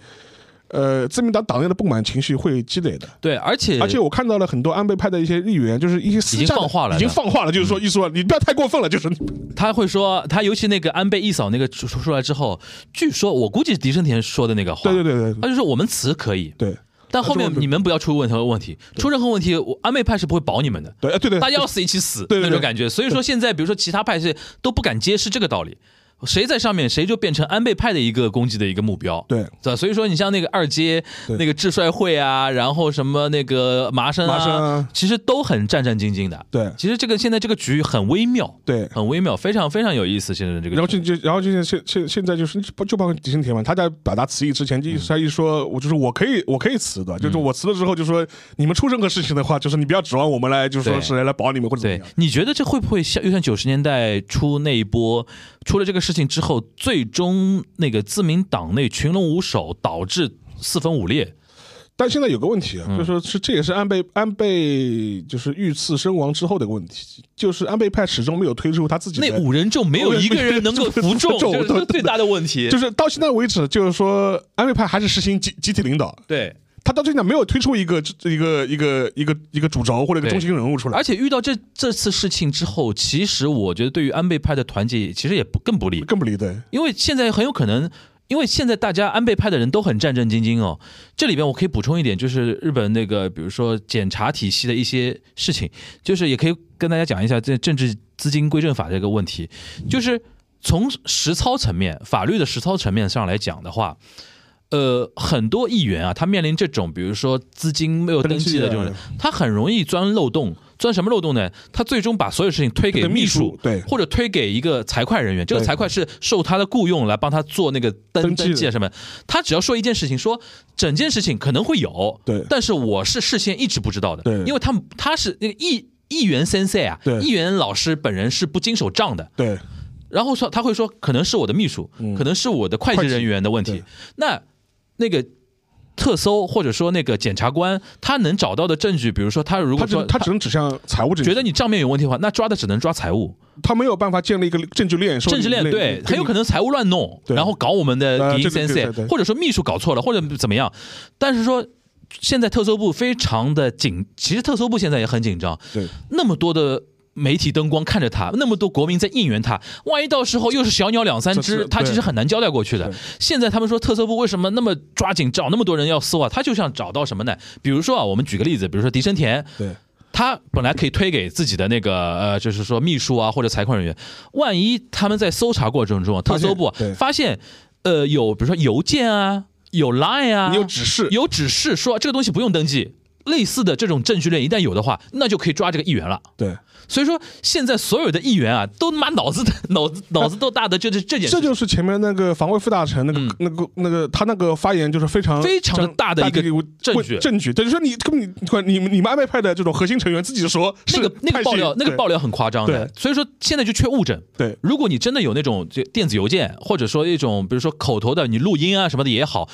呃，自民党党内的不满情绪会积累的。对，而且而且我看到了很多安倍派的一些议员，就是一些私已经放话了已经放话了，就是说，意思说你不要太过分了，就是。他会说，他尤其那个安倍一扫那个出出来之后，据说我估计是狄生田说的那个话，对对对对他就说我们辞可以，对。但后面你们不要出问题问题，出任何问题，我安倍派是不会保你们的。对，哎对对，大家要死一起死那种感觉，所以说现在比如说其他派系都不敢接，是这个道理。谁在上面，谁就变成安倍派的一个攻击的一个目标。对对吧？所以说，你像那个二阶那个智帅会啊，然后什么那个麻生麻生啊啊，其实都很战战兢兢的。对其实这个现在这个局很微妙，对。很微妙，非常非常有意思。现在这个局，然后就就然后就现现现现在就是就就包括狄生田嘛，他在表达辞意之前，就他一说，我就是我可以我可以辞的，就是我辞了之后就说你们出任何事情的话，就是你不要指望我们来，就是说对是来保你们或者怎么对样。，你觉得这会不会像又像九十年代初那一波出了这个事情之后，最终那个自民党内群龙无首，导致四分五裂？但现在有个问题啊，嗯就是说是这也是安倍安倍就是遇刺身亡之后的一个问题，就是安倍派始终没有推出他自己的那五人众没有一个人能够服众，服众这是最大的问题。就是到现在为止，就是说安倍派还是实行集集体领导，对，他到现在没有推出一个一个一个一个一个主轴或者一个中心人物出来。而。且遇到这这次事情之后，其实我觉得对于安倍派的团结其实也不更不利，更不利对，因为现在很有可能。因为现在大家安倍派的人都很战战兢兢哦，这里边我可以补充一点，就是日本那个比如说检察体系的一些事情，就是也可以跟大家讲一下这政治资金归正法这个问题，就是从实操层面、法律的实操层面上来讲的话，呃，很多议员啊，他面临这种比如说资金没有登记的这种人，他很容易钻漏洞。钻什么漏洞呢？他最终把所有事情推给秘秘书书，对。或者推给一个财会人员。这个财会是受他的雇佣来帮他做那个登登记啊什么。他只要说一件事情，说整件事情可能会有，对。但是我是事先一直不知道的，对。因为他们他是那个议议员先生啊对，议员老师本人是不经手账的，对。然后说他会说可能是我的秘书，可能是我的会计人员的问题。那那个特搜或者说那个检察官，他能找到的证据，比如说他如果说他只能指向财务证据，觉得你账面有问题的话，那抓的只能抓财务。他没有办法建立一个证据链，说政治链对，很有可能财务乱弄，然后搞我们的呃对对敌先生，对对对或者说秘书搞错了，或者怎么样。但是说现在特搜部非常的紧，其实特搜部现在也很紧张，对那么多的。媒体灯光看着他，那么多国民在应援他，万一到时候又是小鸟两三只，他其实很难交代过去的。现在他们说特搜部为什么那么抓紧找那么多人要搜啊？他就想找到什么呢？比如说啊，我们举个例子，比如说狄生田，对他本来可以推给自己的那个呃，就是说秘书啊或者财会人员，万一他们在搜查过程中啊，特搜部发现呃有比如说邮件啊，有 Line 啊，有指示有指示说这个东西不用登记，类似的这种证据链一旦有的话，那就可以抓这个议员了。对，所以说，现在所有的议员啊，都他妈脑子的 脑子脑子都大的，就是这件事。这就是前面那个防卫副大臣那个、嗯。那个那个他那个发言就是非常非常大的一个证据。证据，对，就是说你根本你你们你们安倍派的这种核心成员自己说那个那个爆料，那个爆料很夸张的。对，所以说现在就缺物证。对。如果你真的有那种就电子邮件，或者说一种比如说口头的你录音啊什么的也好，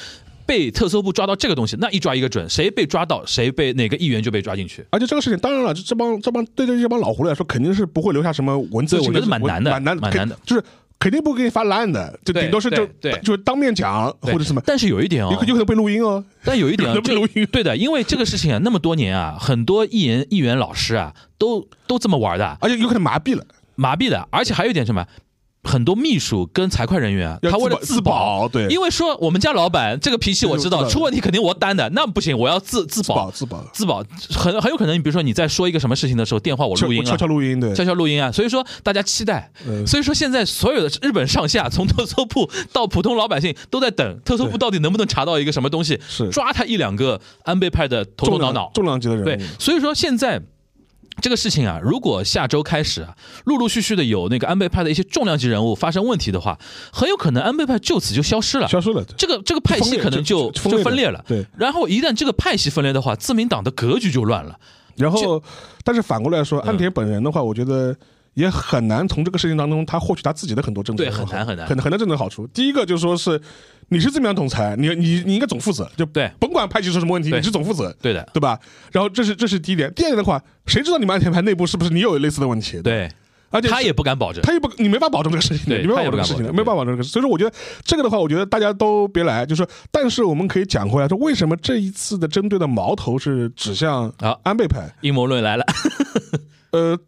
被特搜部抓到这个东西，那一抓一个准，谁被抓到，谁被哪个议员就被抓进去。而且这个事情，当然了，这这帮这帮对对这帮老狐狸来说，肯定是不会留下什么文字的，我觉得蛮难的蛮难蛮难的就是肯定不会给你发烂的，就顶多是就就是当面讲或者什么，但是有一点哦有，可 有可能被录音哦。但有一点啊，被录音对的，因为这个事情啊，那么多年啊，很多议员议员老师啊，都都这么玩的，而且有可能麻痹了，麻痹的，而且还有一点什么？很多秘书跟财会人员他为了自保对。因为说我们家老板这个脾气我知道，出问题肯定我担的，那不行，我要自自自保。保，自保，自保。很很有可能，你比如说你在说一个什么事情的时候，电话我录音悄啊，悄录音对，悄悄录音啊，所以说大家期待，嗯。所以说现在所有的日本上下，从特搜部到普通老百姓都在等特搜部到底能不能查到一个什么东西，是。抓他一两个安倍派的头头脑脑，重量级的人物，对，所以说现在。这个事情啊，如果下周开始啊，陆陆续续的有那个安倍派的一些重量级人物发生问题的话，很有可能安倍派就此就消失了。消失了。这个这个派系可能就就就分裂了。对，然后一旦这个派系分裂的话，自民党的格局就乱了。然后，但是反过来说，岸田本人的话，我觉得也很难从这个事情当中他获取他自己的很多政策对，很难很难很很难政策好处。第一个就是说是你是自民党总裁，你你你应该总负责，就对甭管派系出什么问题，你是总负责。对的，对吧？然后这是这是第一点，第二点的话，谁知道你们安田派内部是不是你有类似的问题？，对，而且他也不敢保证。他也不，你没法保证这个事情的，你没法保证这个事情的，没有办法保证这个事。所以说，我觉得这个的话，我觉得大家都别来，就是说，但是我们可以讲回来，说为什么这一次的针对的矛头是指向啊安倍派？阴谋论来了，呃，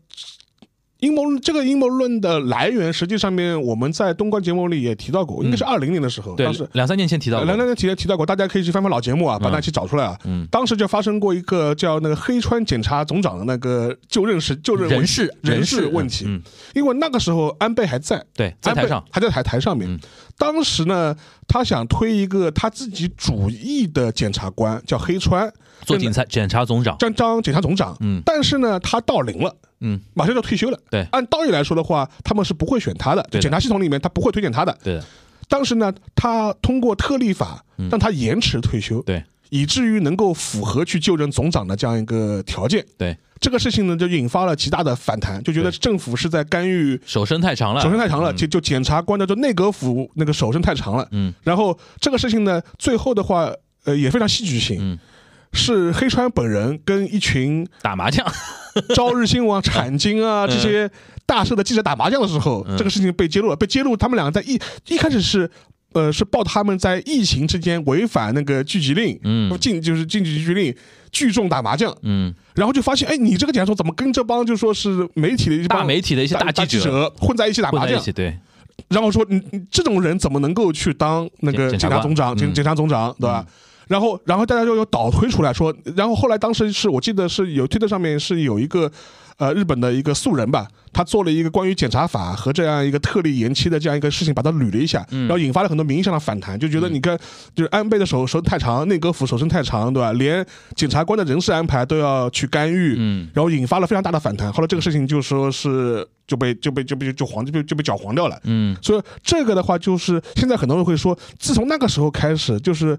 阴谋论这个阴谋论的来源，实际上面我们在东关节目里也提到过，应该是二零年的时候，当时，两三年前提到的，两三年前提到过，大家可以去翻翻老节目啊，把那期找出来啊。嗯。当时就发生过一个叫那个黑川检察总长的那个就任时就任问人事人事事问题，嗯，因为那个时候安倍还在，对，在台上，还在台台上面。嗯。当时呢，他想推一个他自己主义的检察官，叫黑川，做警察检察总长，当当检察总长。嗯。但是呢，他到龄了。嗯，马上就要退休了。对。按道理来说的话，他们是不会选他的，就检察系统里面他不会推荐他的。对的，当时呢，他通过特例法让他延迟退休，嗯对。以至于能够符合去就任总长的这样一个条件。对，这个事情呢，就引发了极大的反弹，就觉得政府是在干预。手伸太长了，手伸太长了，嗯。就就检察官的就内阁府那个手伸太长了，嗯，然后这个事情呢，最后的话，呃，也非常戏剧性，嗯是黑川本人跟一群打麻将，朝日新闻啊、产经啊这些大社的记者打麻将的时候，嗯。这个事情被揭露了。被揭露，他们两个在一一开始是。呃，是报他们在疫情之间违反那个聚集令，嗯。禁就是禁止聚集令，聚众打麻将，嗯，然后就发现，哎，你这个检察怎么跟这帮就说是媒体的一帮大媒体的一些大记记者混在一起打麻将。然后说你你这种人怎么能够去当那个检检察总长、检嗯。检察总长，对吧？然后，然后大家就有倒推出来说，然后后来当时是我记得是有推特上面是有一个呃日本的一个素人吧，他做了一个关于检察法和这样一个特例延期的这样一个事情，把它捋了一下，嗯然后引发了很多名义上的反弹，就觉得你看就是安倍的手手太长，内阁府手伸太长，对吧？连检察官的人事安排都要去干预，嗯然后引发了非常大的反弹。后来这个事情就说是就被就被就被就黄就被就被搅黄掉了。嗯所以这个的话，就是现在很多人会说，自从那个时候开始，就是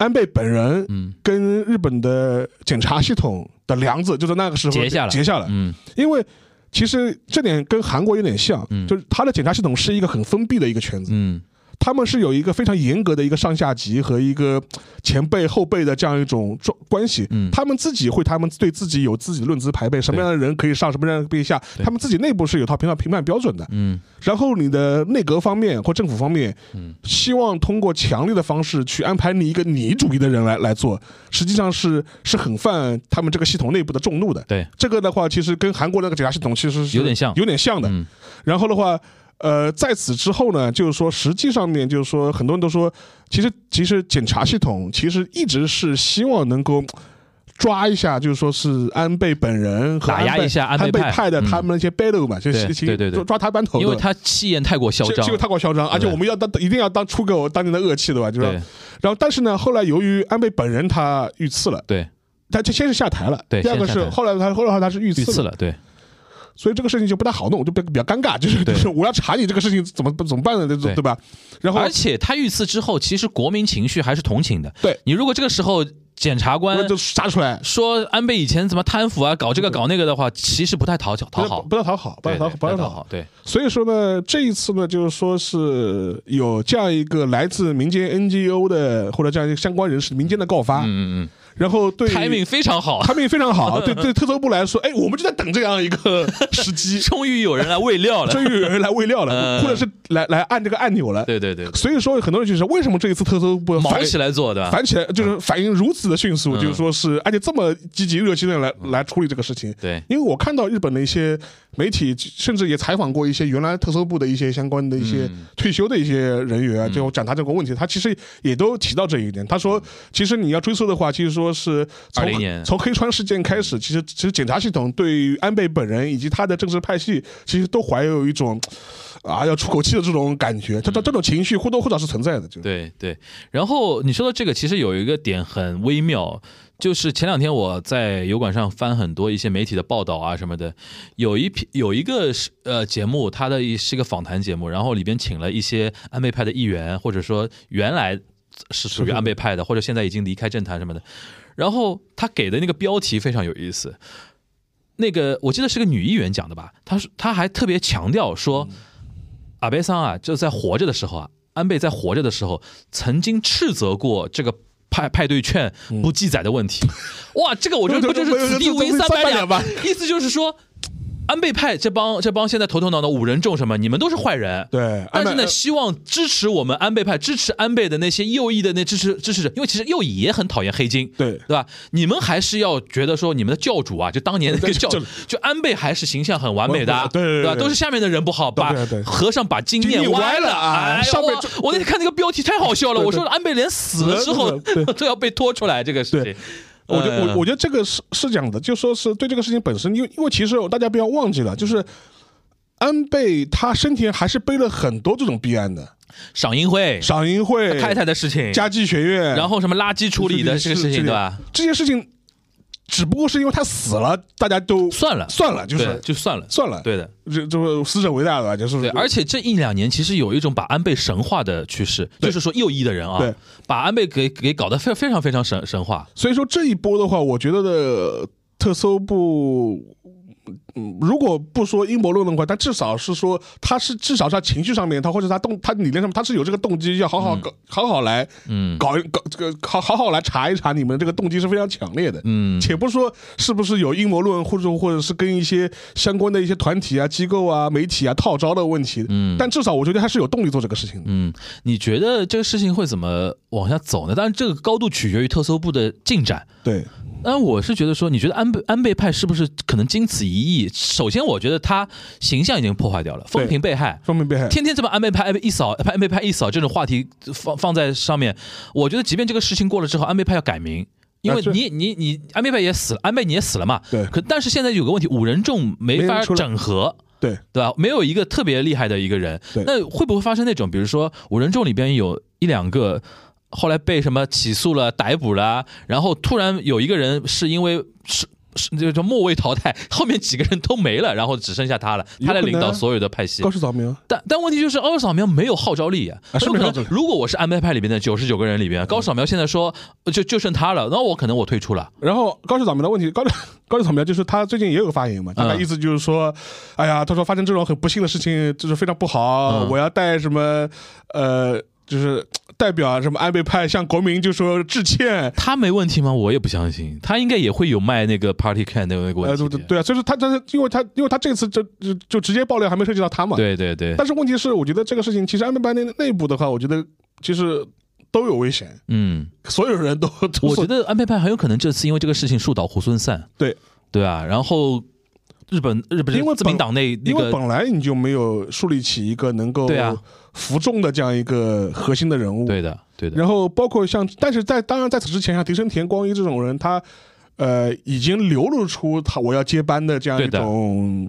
安倍本人嗯。跟日本的检察系统的梁子，就在那个时候结下了。结下了。嗯。因为其实这点跟韩国有点像，嗯。就是他的检察系统是一个很封闭的一个圈子，嗯他们是有一个非常严格的一个上下级和一个前辈后辈的这样一种关系。嗯他们自己会，他们对自己有自己的论资排辈，什么样的人可以上，什么样的人可以下，他们自己内部是有套评判评判标准的。嗯然后你的内阁方面或政府方面，嗯希望通过强力的方式去安排你一个你主义的人来来做，实际上是是很犯他们这个系统内部的众怒的。对，这个的话，其实跟韩国那个检察系统其实是有点像有点像的。嗯然后的话，呃，在此之后呢，就是说，实际上面就是说，很多人都说，其实其实检察系统其实一直是希望能够。抓一下，就是说是安倍本人和打压安倍一下安倍派派的嗯他们那些 battle 嘛，就对对对对。抓抓他班头，因为他气焰太过嚣张。这，个太过嚣张，而且我们要当一定要当出个当年的恶气，对吧？就是说然后但是呢，后来由于安倍本人他遇刺了，对。他就先是下台了，对第二个是后来他后来他是遇刺了，对所以这个事情就不太好弄，就比比较尴尬，就是就是我要查你这个事情怎么怎么办的？对对。对吧？然后而且他遇刺之后，其实国民情绪还是同情的。对。你如果这个时候检察官我就杀出来，说安倍以前怎么贪腐啊，搞这个搞那个的话，其实不太讨巧讨好，不太讨好，不太讨好，不。太讨好，对，所以说呢，这一次呢，就是说是有这样一个来自民间 NGO 的或者这样一个相关人士民间的告发，嗯嗯然后对嗯，timing 非常好，timing 非常好，对对特搜部来说，哎，我们就在等这样一个 时机，终于有人来喂料了。终于有人来喂料了，嗯。或者是来来按这个按钮了。对对对，所以说，很多人就是为什么这一次特搜部毛反起来做的，反起来，就是反应如此的迅速，嗯。就是说是而且这么积极热心的来来处理这个事情。对，因为我看到日本的一些媒体，甚至也采访过一些原来特搜部的一些相关的一些嗯。退休的一些人员啊，就讲他这个问题，他其实也都提到这一点。他说，其实你要追溯的话，其实说是从20年。从黑川事件开始，其实其实检察系统对于安倍本人以及他的政治派系，其实都怀有一种啊要出口气的这种感觉，他这这种情绪或多或少是存在的。就。对对，然后你说的这个，其实有一个点很微妙，就是前两天我在油管上翻很多一些媒体的报道啊什么的，有一批有一个是呃节目，它的一是一个访谈节目，然后里边请了一些安倍派的议员，或者说原来是属于安倍派的，或者现在已经离开政坛什么的，然后他给的那个标题非常有意思。那个我记得是个女议员讲的吧，她说她还特别强调说，阿贝桑啊，就在活着的时候啊，安倍在活着的时候，曾经斥责过这个派派对券不记载的问题。哇，这个我觉得不就是此地无银三百两吧？意思就是说。安倍派这帮这帮现在头头脑脑五人众什么，你们都是坏人。对，但是呢，希望支持我们安倍派、支持安倍的那些右翼的那支持支持者，因为其实右翼也很讨厌黑金，对对吧？你们还是要觉得说，你们的教主啊，就当年那个教主，就安倍还是形象很完美的，对对对吧？都是下面的人不好，把和尚把经念歪了，啊我那天看那个标题太好笑了，我说安倍连死了之后都要被拖出来这个事情对。我觉呃我我觉得这个是是这样的，就说是对这个事情本身，因为因为其实大家不要忘记了，就是安倍他生前还是背了很多这种弊案的，赏樱会、赏樱会、太太的事情，家计学院，然后什么垃圾处理的这个事情，对吧？？这些事情只不过是因为他死了，大家都算了，算了，就，是就算了。算了，对的，这这死者为大吧，就是对，而且这一两年其实有一种把安倍神化的趋势，就是说右翼的人啊对，把安倍给给搞得非非常非常神神化。所以说这一波的话，我觉得的特搜部。嗯，如果不说阴谋论的话，但至少是说他是至少是他情绪上面，他或者他动他理念上面，他是有这个动机，要好好搞、好好来嗯搞一搞这个好好好来查一查你们这个动机是非常强烈的。嗯，且不说是不是有阴谋论，或者或者是跟一些相关的一些团体啊、机构啊、媒体啊套招的问题，嗯但至少我觉得他是有动力做这个事情的。嗯，你觉得这个事情会怎么往下走呢？当然，这个高度取决于特搜部的进展。对，但我是觉得说，你觉得安倍安倍派是不是可能经此一役？首先，我觉得他形象已经破坏掉了，风评被害。风评被害。天天这么安倍派、安倍一扫、安倍派一扫这种话题放放在上面，我觉得即便这个事情过了之后，安倍派要改名。因为你你你安倍派也死了，安倍你也死了嘛。对可但是现在有个问题，五人众没法整合，对，对吧？没有一个特别厉害的一个人，那会不会发生那种，比如说五人众里边有一两个后来被什么起诉了、逮捕了，然后突然有一个人是因为是。是就叫末位淘汰，后面几个人都没了，然后只剩下他了，他来领导所有的派系高。市扫描，但但问题就是高扫描没有号召力啊，啊是很有可没号召力能如果我是安倍派里面的九十九个人里边，高扫描现在说呃就就剩他了，那我可能我退出了。然后高市扫描的问题，高 高市扫描就是他最近也有个发言嘛，大概嗯意思就是说，哎呀，他说发生这种很不幸的事情，就是非常不好，嗯我要带什么呃，就是代表什么安倍派向国民就说致歉。他没问题吗？我也不相信，他应该也会有卖那个 party can 的那个问呃，题的。对啊，所以说他他因为他因为他这次就就就直接爆料还没涉及到他嘛，对对对，但是问题是，我觉得这个事情其实安倍派内内部的话，我觉得其实都有危险，嗯，所有人都都我觉得安倍派很有可能这次因为这个事情树倒猢狲散。对对啊，然后日本日本因为自民党内那因为本来你就没有树立起一个能够对啊。服众的这样一个核心的人物，对的对的，然后包括像，但是在当然在此之前，像迪生田光一这种人，他呃已经流露出他我要接班的这样一种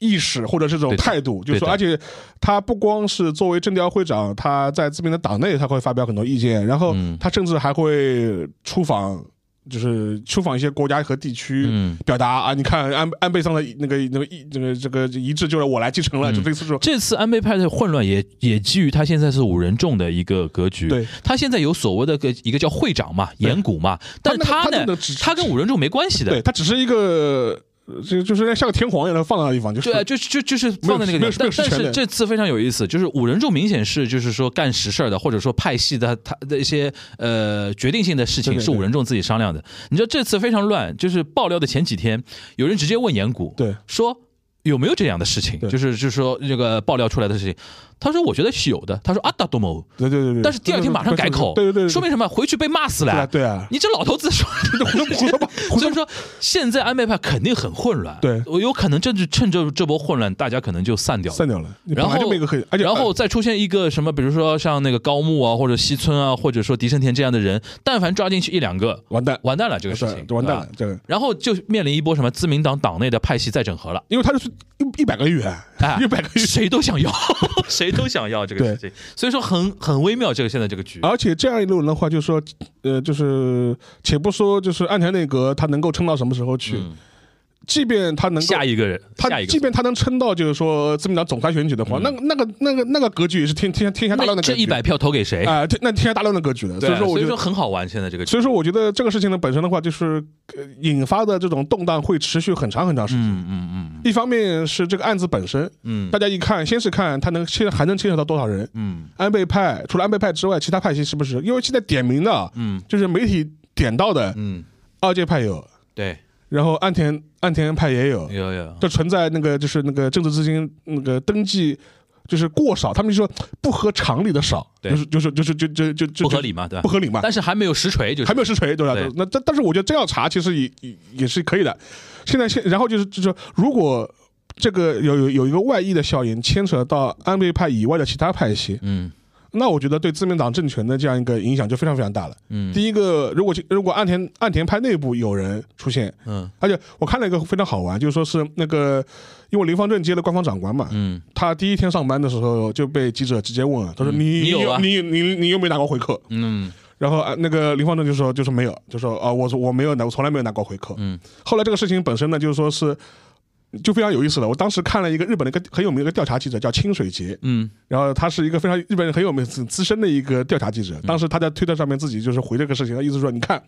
意识或者这种态度，就是说，而且他不光是作为政调会长，他在自民的党内他会发表很多意见，然后嗯。他甚至还会出访，就是出访一些国家和地区。嗯。表达啊，你看安安倍上的那个那个一这个这个遗志就是我来继承了，嗯就类似这种。这次安倍派的混乱也也基于他现在是五人众的一个格局。对，他现在有所谓的个一个叫会长嘛，岩谷嘛，但是他呢他跟五人众没关系的对，。他只是一个，呃就就是像个天皇一样放在那地方，就是对啊，就就就是放在那个地方，但但是这次非常有意思，就是五人众明显是就是说干实事儿的，或者说派系的他的一些呃决定性的事情是五人众自己商量的。你知道这次非常乱，就是爆料的前几天，有人直接问岩谷，对。说有没有这样的事情，就是就是说这个爆料出来的事情，他说我觉得是有的，他说啊达多某，对对对对，但是第二天马上改口，对对对，说明什么？回去被骂死了。对啊，你这老头子说，胡说胡说八胡说所以说现在安倍派肯定很混乱，对。我有可能正是趁着这波混乱，大家可能就散掉了。散掉了，你然后本来就没个很，而且然后再出现一个什么，比如说像那个高木啊，或者西村啊，或者说狄生田这样的人，但凡抓进去一两个，完蛋，完蛋了这个事情，对完蛋了对吧。这个，然后就面临一波什么自民党党内的派系再整合了，因为他是一一百个月，哎一百个亿，谁都想要，谁都想要这个事情，所以说很很微妙，这个现在这个局。而且这样一路的话，就是说，呃，就是且不说就是安田内阁他能够撑到什么时候去，嗯即便他能够下一个人，他即便他能撑到就是说自民党总裁选举的话，那那个那个那个格局也是天天天下大乱的格局，这一百票投给谁？啊，天那天下大乱的格局的，对啊，所以说我觉得。很好玩，现在这个。所以说，我觉得这个事情呢本身的话，就是呃引发的这种动荡会持续很长很长时间。嗯嗯嗯一方面是这个案子本身，嗯大家一看，先是看他能现在还能牵扯到多少人。嗯安倍派除了安倍派之外，其他派系是不是？因为现在点名的，嗯就是媒体点到的嗯，二阶派有，对，然后岸田岸田派也有，有有，就存在那个就是那个政治资金那个登记就是过少，他们就说不合常理的少，对。就是就是就是就就就就不合理嘛，对吧？不？合理嘛，但是还没有实锤，就是。还没有实锤，对吧？对。那但但是我觉得这样查其实也也也是可以的。现在现然后就是就是如果这个有有有一个外溢的效应牵扯到安倍派以外的其他派系，嗯那我觉得对自民党政权的这样一个影响就非常非常大了。嗯。第一个，如果如果岸田岸田派内部有人出现，嗯。而且我看了一个非常好玩，就是说是那个，因为林方正接了官方长官嘛，嗯。他第一天上班的时候就被记者直接问了，他说嗯。你你你你你有没有拿过回扣？嗯。然后啊那个林方正就说就说没有，就说啊我说我没有拿，我从来没有拿过回扣。嗯。后来这个事情本身呢，就是说是就非常有意思了。我当时看了一个日本的一个很有名的一个调查记者叫清水节，嗯然后他是一个非常日本人很有名资资深的一个调查记嗯者。当时他在推特上面自己就是回这个事情，他意思说你看，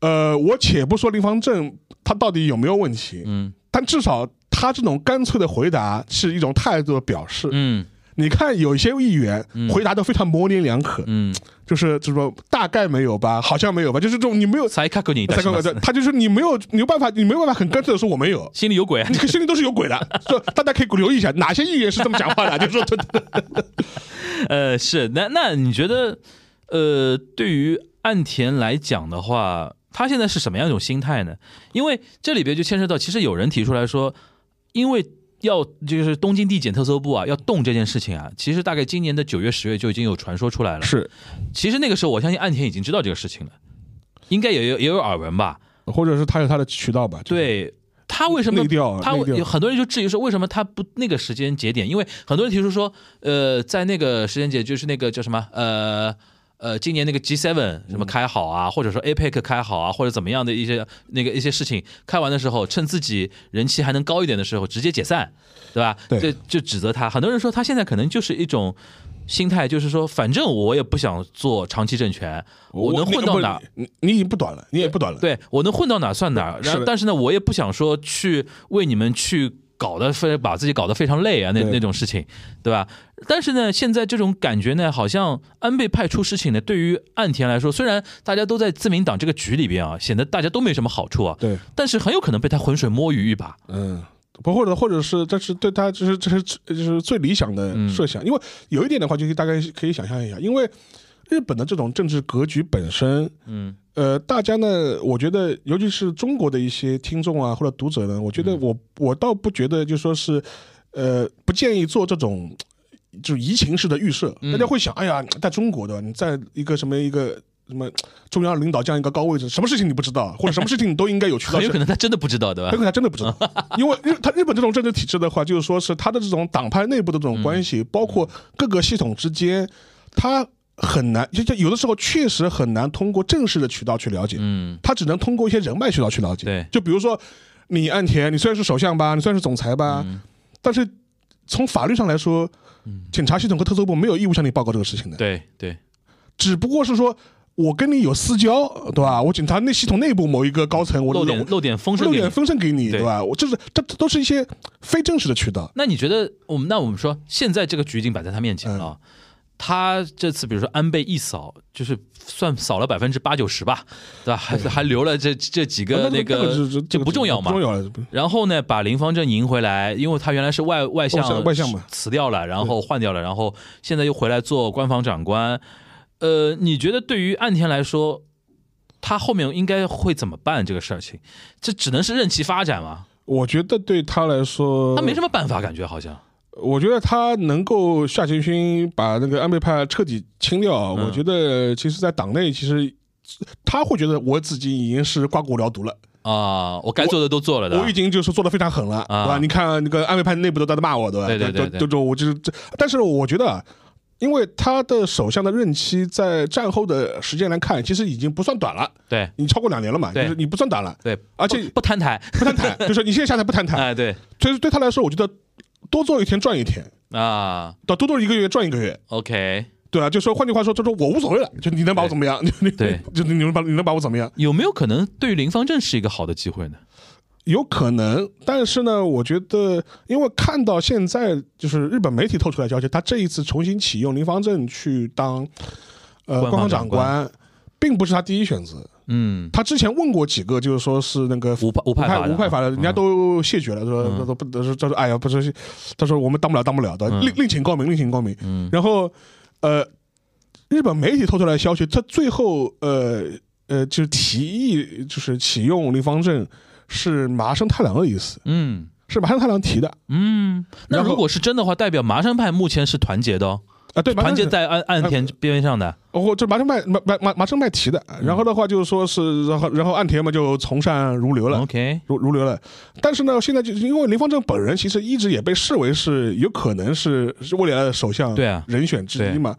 呃，我且不说林方正他到底有没有问题，嗯但至少他这种干脆的回答是一种态度的表示。嗯你看有一些议员回答的非常模棱两可，嗯，就是就是说大概没有吧，好像没有吧，就是这种你没有。才看过你，他就是你没有，你有办法，你没有办法很干脆的说我没有，心里有鬼啊你心里都是有鬼的。就大家可以留意一下，哪些议员是这么讲话的，就是说，呃，是那那你觉得，呃，对于岸田来讲的话，他现在是什么样一种心态呢？因为这里边就牵涉到，其实有人提出来说，因为要就是东京地检特搜部啊要动这件事情啊，其实大概今年的九月十月就已经有传说出来了。是，其实那个时候我相信岸田已经知道这个事情了，应该也有也有耳闻吧？或者是他有他的渠道吧？就是，对。他为什么内调他有很多人就质疑说，为什么他不那个时间节点？因为很多人提出说，呃，在那个时间节，就是那个叫什么，呃呃，今年那个 G7 什么开好啊，或者说 APEC 开好啊，或者怎么样的一些那个一些事情开完的时候，趁自己人气还能高一点的时候，直接解散，对吧？对就就指责他。很多人说他现在可能就是一种心态，就是说，反正我也不想做长期政权，我能混到哪。你你已经不短了，你也不短了。对我能混到哪算哪儿。然但是呢，我也不想说去为你们去搞得非把自己搞得非常累啊，那那种事情，对吧？但是呢，现在这种感觉呢，好像安倍派出事情呢，对于岸田来说，虽然大家都在自民党这个局里边啊，显得大家都没什么好处啊，对，但是很有可能被他浑水摸鱼一把。嗯。不，或者或者是，这是对他，这是这是就是最理想的设想。因为有一点的话，就是大概可以想象一下，因为日本的这种政治格局本身，嗯。呃，大家呢，我觉得，尤其是中国的一些听众啊或者读者呢，我觉得我我倒不觉得就说是，呃，不建议做这种就是移情式的预设。大家会想，哎呀，在中国的你在一个什么一个什么中央领导这样一个高位置，什么事情你不知道，或者什么事情你都应该有渠道很有可能他真的不知道，对吧？很可？能他真的不知道，因为日他日本这种政治体制的话，就是说是他的这种党派内部的这种关系，包括各个系统之间，他很难，就就有的时候确实很难通过正式的渠道去了解，嗯，他只能通过一些人脉渠道去了解。对就比如说你岸田，你虽然是首相吧，你虽然是总裁吧，但是从法律上来说，检察系统和特搜部没有义务向你报告这个事情的，对对，只不过是说。我跟你有私交，对吧？我警察那系统内部某一个高层，我漏点漏点风声给你漏点风声给你，对对吧？我就是这这都是一些非正式的渠道。那你觉得我们那我们说现在这个局已经摆在他面前了，嗯他这次比如说安倍一扫，就是算扫了百分之八九十吧，对吧？还还留了这这几个那个这这不重要嘛。然后呢，把林方正赢回来，因为他原来是外外相外相外相嘛辞掉了，然后换掉了，然后现在又回来做官方长官。呃，你觉得对于岸田来说，他后面应该会怎么办这个事情？这只能是任其发展嘛，我觉得对他来说，他没什么办法，感觉好像。我觉得他能够下决心把那个安倍派彻底清掉，嗯。我觉得其实，在党内其实他会觉得我自己已经是刮骨疗毒了，啊，我该做的都做了的。我已经就是做的非常狠了，啊。对吧？你看那个安倍派内部都在骂我，对吧？对对对对。我就是这，但是我觉得啊。因为他的首相的任期在战后的时间来看，其实已经不算短了，对。你超过两年了嘛，就是你不算短了，对，而且不不摊台，不摊台，就是你现在下台不摊台，哎，对。所以对他来说，我觉得多做一天赚一天，啊。到多做一个月赚一个月，，OK，对啊，就说换句话说，就说我无所谓了，就你能把我怎么样？你对。就你能把你能把我怎么样？有没有可能对于林方正是一个好的机会呢？有可能，但是呢，我觉得，因为看到现在就是日本媒体透出来消息，他这一次重新启用林方正去当呃官方长官，并不是他第一选择。嗯，他之前问过几个，就是说是那个无派无派无派法的，人家都谢绝了，说嗯。他说不，他说他说哎呀，不是，他说我们当不了，当不了的，嗯。另另请高明，另请高明。嗯。然后呃，日本媒体透出来的消息，他最后呃呃就是提议就是启用林方正是麻生太郎的意思，嗯。是麻生太郎提的。嗯，那如果是真的话，代表麻生派目前是团结的哦，啊，对，团结在岸岸田边上的。哦，这麻生麦麻麻麻麻生麦提的，然后的话就是说是，然后然后岸田嘛就从善如流了。OK，如如流了，但是呢，现在就是因为林方正本人其实一直也被视为是有可能是是未来的首相对啊人选之一嘛，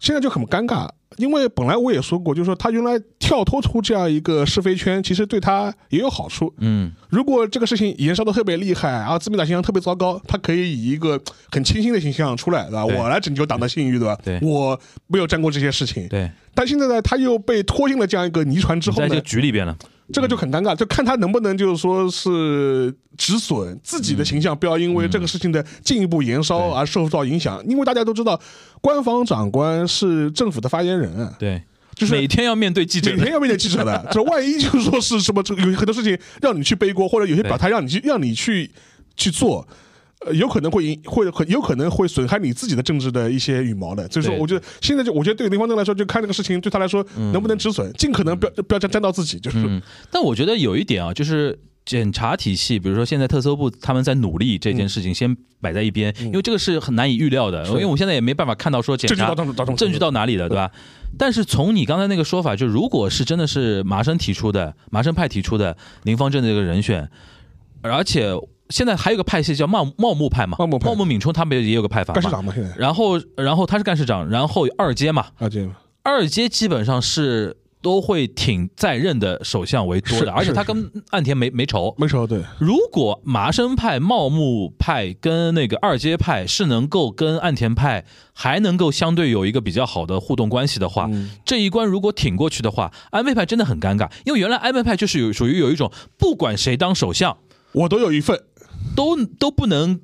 现在就很尴尬，因为本来我也说过，就是说他原来跳脱出这样一个是非圈，其实对他也有好处。嗯如果这个事情延烧的特别厉害，然后自民党形象特别糟糕，他可以以一个很清新的形象出来，对吧？对我来拯救党的信誉，对吧？对我没有沾过这些事情。对，但现在呢，他又被拖进了这样一个泥船之后呢在这个，局里边了。这个就很尴尬，就看他能不能就是说是止损自己的形象，不要因为这个事情的进一步延烧而受到影响。因为大家都知道，官方长官是政府的发言人，对，就是每天要面对记者。每天要面对记者的，这万一就是说是什么，这有很多事情让你去背锅，或者有些表态让你去让你去去做。呃，有可能会影，会很有可能会损害你自己的政治的一些羽毛的。所以说，我觉得现在就，我觉得对林方正来说，就看这个事情对他来说能不能止损，尽可能不要不要沾沾到自己，就是嗯，但我觉得有一点啊，就是检察体系，比如说现在特搜部他们在努力这件事情，先摆在一边，因为这个是很难以预料的，因为我现在也没办法看到说检证据察到到到证据到哪里了，对吧？但是从你刚才那个说法，就如果是真的是麻生提出的，麻生派提出的林方正的这个人选，而且现在还有个派系叫茂茂木派嘛，茂木派。茂木敏充他们也有个派法嘛，干事长嘛，现在。然后然后他是干事长，然后二阶嘛，二阶嘛。二阶基本上是都会挺在任的首相为多是的，而且他跟岸田没没仇。没仇，对，如果麻生派、茂木派跟那个二阶派是能够跟岸田派还能够相对有一个比较好的互动关系的话，嗯。这一关如果挺过去的话，安倍派真的很尴尬，因为原来安倍派就是有属于有一种不管谁当首相我都有一份，都都不能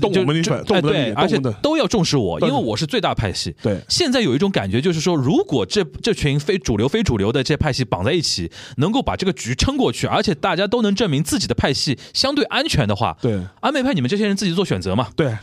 动我们的一份就动我们的哎对，而且都要重视我，因为我是最大派系。对，现在有一种感觉，就是说，如果这这群非主流、非主流的这些派系绑在一起，能够把这个局撑过去，而且大家都能证明自己的派系相对安全的话，对，安倍派你们这些人自己做选择嘛，对，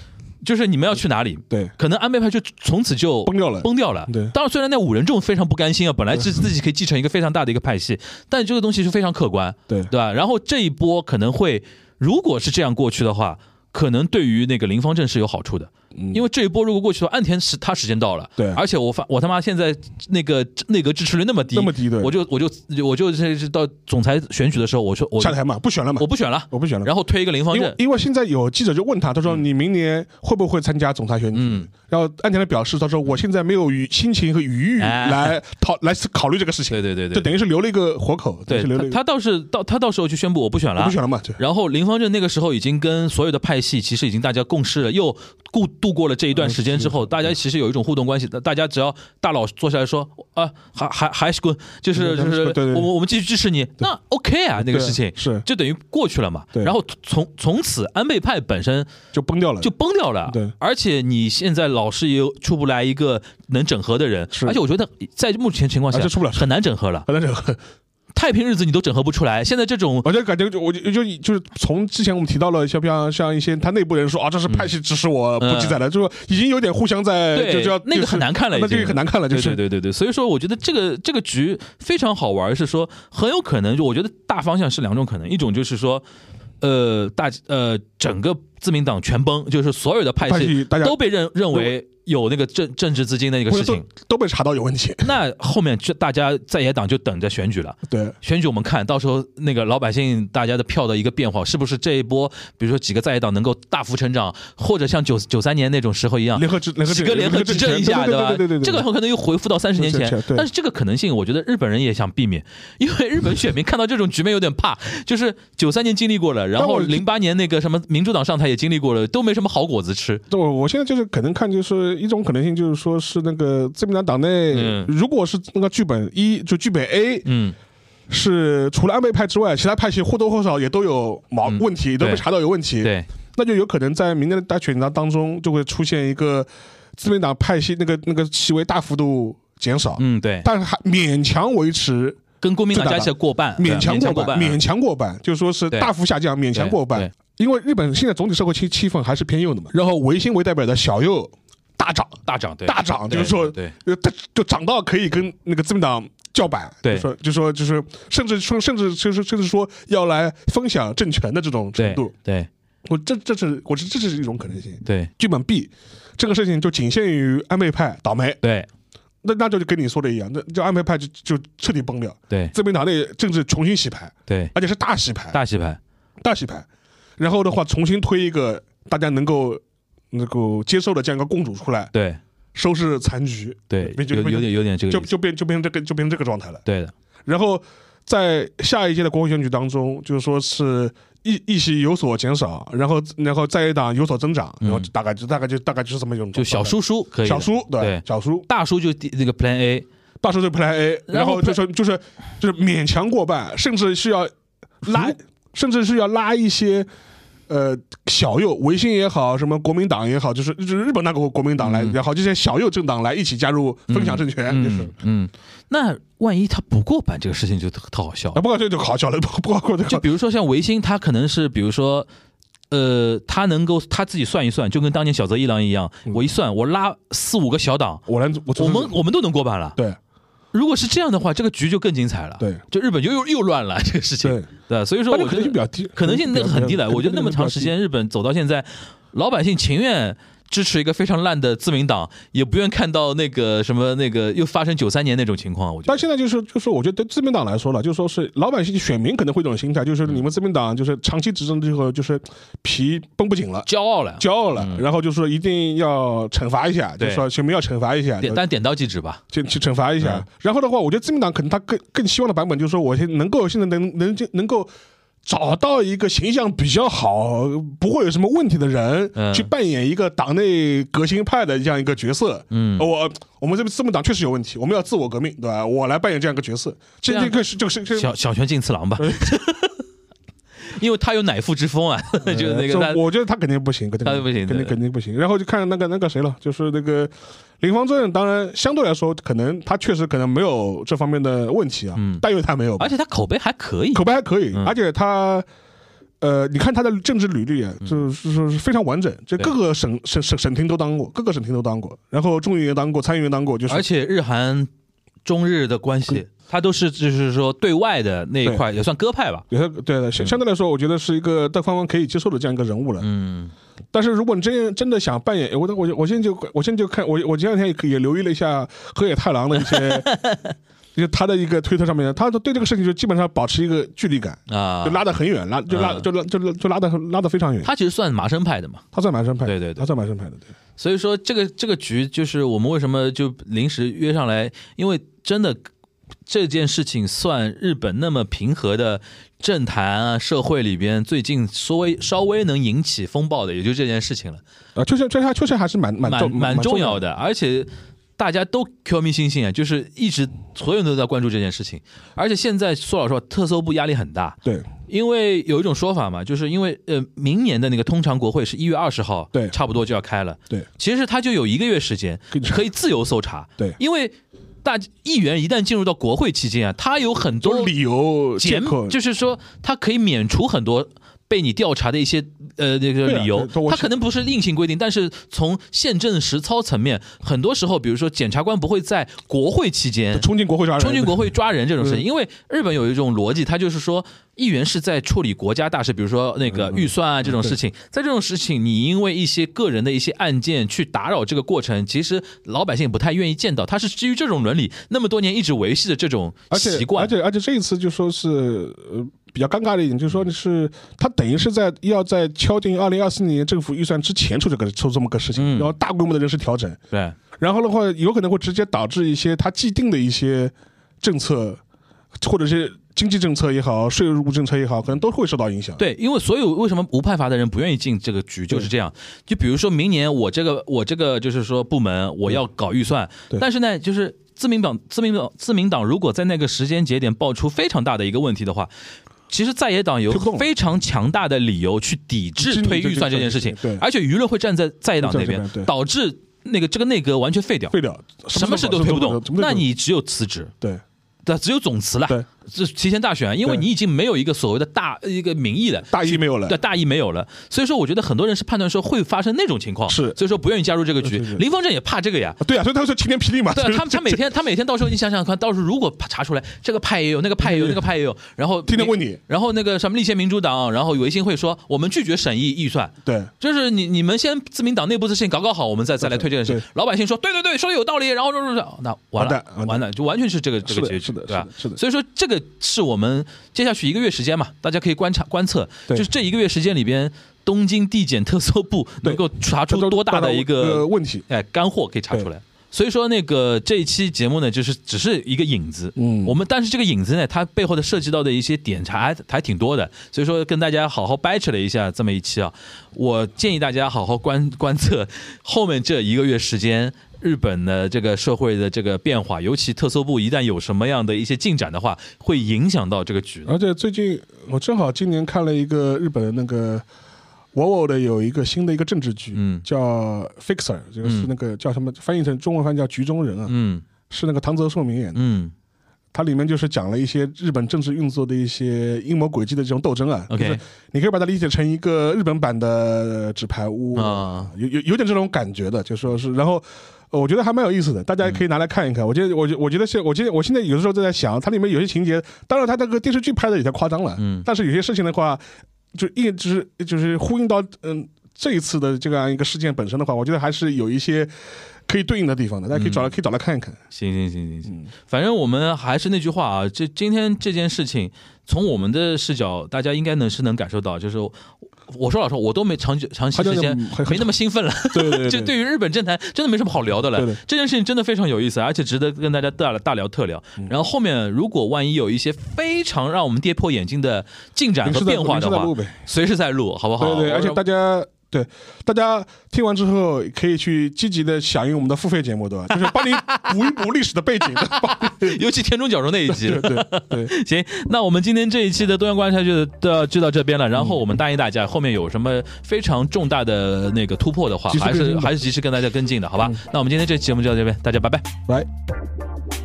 就是你们要去哪里，对，可能安倍派就从此就崩掉了。崩掉了。对。当然虽然那五人众非常不甘心啊，本来是自己可以继承一个非常大的一个派系，但这个东西是非常客观，对。对吧？然后这一波可能会，如果是这样过去的话，可能对于那个林方正是有好处的，因为这一波如果过去的话，岸田时他时间到了，嗯对。而且我发我他妈现在那个内阁支持率那么低，那么低的我就我就我就这是到总裁选举的时候，我说我下台嘛，不选了嘛。我，不选了，我不选了。然后推一个林方正，因为现在有记者就问他，他说你明年会不会参加总裁选举？嗯。然后岸田的表示，他说我现在没有余心情和余裕哎来讨来考虑这个事情，对对对对，就等于是留了一个活口，对他他倒是到他到时候去宣布我不选了，我不选了嘛，就然后林方正那个时候已经跟所有的派系其实已经大家共事了，又度度过了这一段时间之后，大家其实有一种互动关系。大家只要大佬坐下来说啊，还还还是滚，就是就是我们我们继续支持你，那 OK 啊，那个事情是。就等于过去了嘛。然后从从此安倍派本身就崩掉了，就崩掉了。对。而且你现在老是也出不来一个能整合的人，是。而且我觉得在目前情况下而且出不了很难整合了。反正就太平日子你都整合不出来，现在这种我就感觉就我就就就是从之前我们提到了像像像一些他内部人说啊，这是派系指使我不记载了，就是已经有点互相在对就就要那个很难看了那这个很难看了，就对是。对对对对，所以说我觉得这个这个局非常好玩，是说很有可能就我觉得大方向是两种可能，一种就是说，呃大呃整个自民党全崩，就是所有的派系都被认认为有那个政政治资金的那个事情，都被查到有问题，那后面就大家在野党就等着选举了。对。选举我们看到时候那个老百姓大家的票的一个变化，是不是这一波，比如说几个在野党能够大幅成长，或者像九九三年那种时候一样，联合执联合几个联合执政一下，对吧？对对对对，这个很可能又回复到三十年前。但是这个可能性，我觉得日本人也想避免，因为日本选民看到这种局面有点怕，就是九三年经历过了，然后零八年那个什么民主党上台也经历过了，都没什么好果子吃。我我现在就是可能看，就是一种可能性，就是说是那个自民党党内，嗯。如果是那个剧本一，就剧本 A 嗯，是除了安倍派之外，其他派系或多或少也都有毛嗯。问题，都被查到有问题，对，那就有可能在明年的大选当当中就会出现一个自民党派系那个那个席位大幅度减少，嗯，对，但是还勉强维持跟国民党加起来过半，勉强过半，过半，勉强过半，就说是大幅下降，勉强过半对。因为日本现在总体社会气气氛还是偏右的嘛，然后维新为代表的小右大涨，大涨，对，大涨，就是说，对，就涨到可以跟那个自民党叫板，对。就说就说就是，甚至说甚至就是甚至说要来分享政权的这种程度，对我这这是我这这是一种可能性。对。剧本 B 这个事情就仅限于安倍派倒霉，对。那那就跟你说的一样，那就安倍派就就彻底崩掉，对。自民党内政治重新洗牌，对，而且是大洗牌，大洗牌，大洗牌，然后的话重新推一个大家能够能够接受的这样一个共主出来，对。收拾残局，对，就有有点有点这个，就就变就变成这个就变成这个状态了。对的，然后在下一届的国会选举当中，就是说是议议席有所减少，然后然后在野党有所增长，然后大概就大概就大概就是这么一种嗯就小叔叔可以，小叔对对。小叔大叔就第那个 Plan A，大叔就 Plan A，然后然后就说就是就是勉强过半，甚至是要拉，甚至是要拉一些。呃，小右维新也好，什么国民党也好，就是就是日本那个国民党来也好，这些小右政党来一起加入分享政权，就是。嗯嗯，那万一他不过半，这个事情就特特好笑啊，。不过这就 好笑了，不不过这个就比如说像维新，他可能是比如说，呃，他能够他自己算一算，就跟当年小泽一郎一样，我一算，我拉四五个小党，我来我我们我们都能过半了。对如果是这样的话，这个局就更精彩了。对，就日本就又又乱了 这个事情。对，对，所以说我觉得能性比较低，可能性那个很低了。我觉得那么长时。间，日本走到现在，老百姓情愿。支持一个非常烂的自民党，也不愿看到那个什么那个又发生九三年那种情况。我觉得，但现在就是就是，我觉得对自民党来说了，就说是老百姓选民可能会有这种心态，就是你们自民党就是长期执政之后，就是皮绷不紧了。骄傲了，骄傲了，然后就说一定要惩罚一下，就是说选民要惩罚一下，点但点到即止吧。就去惩罚一下。然后的话，我觉得自民党可能他更更希望的版本就是说，我现能够现在能能能够。找到一个形象比较好、不会有什么问题的人，嗯。去扮演一个党内革新派的这样一个角色。嗯。我我们这个自民党确实有问题，我们要自我革命，对吧？我来扮演这样一个角色，这这个是这个是。小小泉进次郎吧，因为他有乃父之风啊，就是那个我觉得他肯定不行，肯定他不行。肯定肯定不行。然后就看那个那个谁了，就是那个林方正，当然相对来说，可能他确实可能没有这方面的问题啊，但愿他没有，而且他口碑还可以，口碑还可以，嗯。而且他。呃，你看他的政治履历啊，就是说是非常完整，就各个省省省省厅都当过，各个省厅都当过，然后众议员当过，参议员当过，就是而且日韩中日的关系，他都是就是说对外的那一块也算鸽派吧。也算对的，相相对来说，我觉得是一个大方方可以接受的这样一个人物了。嗯，但是如果你真真的想扮演，我我我现在就我现在就看我我前两天也也留意了一下河野太郎的一些，就他的一个推特上面，他对这个事情就基本上保持一个距离感，啊就，拉得很远，拉就拉嗯就拉就拉就拉得很拉得非常远。他其实算麻生派的嘛，他算麻生派对对他算麻生派的，对。所以说这个这个局就是我们为什么就临时约上来，因为真的这件事情算日本那么平和的政坛啊社会里边最近稍微稍微能引起风暴的，也就这件事情了。啊，确实，确实，确实还是蛮蛮蛮重要的。而且大家都 Q 迷星星啊，就是一直所有人都在关注这件事情，而且现在说老实话，特搜部压力很大，对。因为有一种说法嘛，就是因为呃明年的那个通常国会是一月二十号，对。差不多就要开了，对，其实他就有一个月时间可以自由搜查，对。因为大议员一旦进入到国会期间啊，他有很多理由借减，就是说他可以免除很多被你调查的一些呃那个理由他可能不是硬性规定，但是从宪政实操层面，很多时候，比如说检察官不会在国会期间冲进国会抓人，冲进国会抓人这种事情，嗯因为日本有一种逻辑，他就是说，议员是在处理国家大事，比如说那个预算啊这种事情，在这种事情，你因为一些个人的一些案件去打扰这个过程，其实老百姓不太愿意见到，他是基于这种伦理，那么多年一直维系的这种而且习惯。而，且而且这一次就说是呃比较尴尬的一点，就是说你是他等于是在要在敲定二零二四年政府预算之前出这个出这么个事情，嗯然后大规模的人事调整，对，然后的话有可能会直接导致一些他既定的一些政策，或者是经济政策也好，税务政策也好，可能都会受到影响。对，因为所有为什么无派阀的人不愿意进这个局，就是这样。就比如说明年我这个我这个就是说部门我要搞预算，但是呢，就是自民党自民党自民党如果在那个时间节点爆出非常大的一个问题的话。其实在野党有非常强大的理由去抵制推预算这件事情对，而且舆论会站在在野党那边导致那个这个内阁完全废掉，废掉，什么事都推不动，那你只有辞职。对。对，只有总辞了，对，这提前大选，因为你已经没有一个所谓的大一个民意了，大义没有了对，大义没有了，所以说我觉得很多人是判断说会发生那种情况，是所以说不愿意加入这个局是是。林峰正也怕这个呀。啊对啊，所以他说晴天霹雳嘛，对啊，他他每天他每天到时候你想想看，到时候如果查出来这个派也有，那个派也有，那个派也有，然后天天问你然后那个什么立宪民主党，然后维新会说我们拒绝审议预算，对就是你你们先自民党内部的事情搞搞好，我们再再来推这件事对。老百姓说对对对，说的有道理，然后说说说，那完了完了，就完全是这个这个结局，对吧？是的是的所以说这个是我们接下去一个月时间嘛，大家可以观察观测，就是这一个月时间里边，东京地检特搜部能够查出多大的一呃个问题？哎干货可以查出来。所以说，那个这一期节目呢，就是只是一个影子，嗯我们但是这个影子呢，它背后的涉及到的一些点还还挺多的，所以说跟大家好好掰扯了一下这么一期啊，我建议大家好好观 观测后面这一个月时间。日本的这个社会的这个变化，尤其特搜部一旦有什么样的一些进展的话，会影响到这个局。而且最近我正好今年看了一个日本的那个 Wowo 的有一个新的一个政治剧，嗯叫 Fixer，这个是那个叫什么翻译成中文翻译叫局中人啊，嗯是那个唐泽寿明演的。嗯它里面就是讲了一些日本政治运作的一些阴谋诡计的这种斗争啊。OK 就是你可以把它理解成一个日本版的纸牌屋啊有有有点这种感觉的，就说是，然后。呃我觉得还蛮有意思的，大家可以拿来看一看。我觉得，我觉我觉得现，我觉得我现在有的时候都在想，它里面有些情节，当然它这个电视剧拍的有些夸张了，嗯但是有些事情的话，就一直就是呼应到嗯这一次的这样一个事件本身的话，我觉得还是有一些可以对应的地方的，大家可以找来、可以找来看一看。行行行行行，嗯反正我们还是那句话啊，这今天这件事情，从我们的视角，大家应该能是能感受到，就是我说老实话，我都没长久长期时间没那么兴奋了。对对对 就对于日本政坛，真的没什么好聊的了。对对这件事情真的非常有意思，而且值得跟大家大大聊特聊。嗯然后后面如果万一有一些非常让我们跌破眼镜的进展和变化的话随时在录，好不好？对对，而且大家对大家听完之后可以去积极的响应我们的付费节目，对吧？就是帮你补一补 历史的背景，尤其田中角荣那一集，对对对，行，那我们今天这一期的多元观察就到就到这边了。然后我们答应大家，后面有什么非常重大的那个突破的话，还是还是及时跟大家跟进的，好吧？那我们今天这期节目就到这边，大家拜拜。来。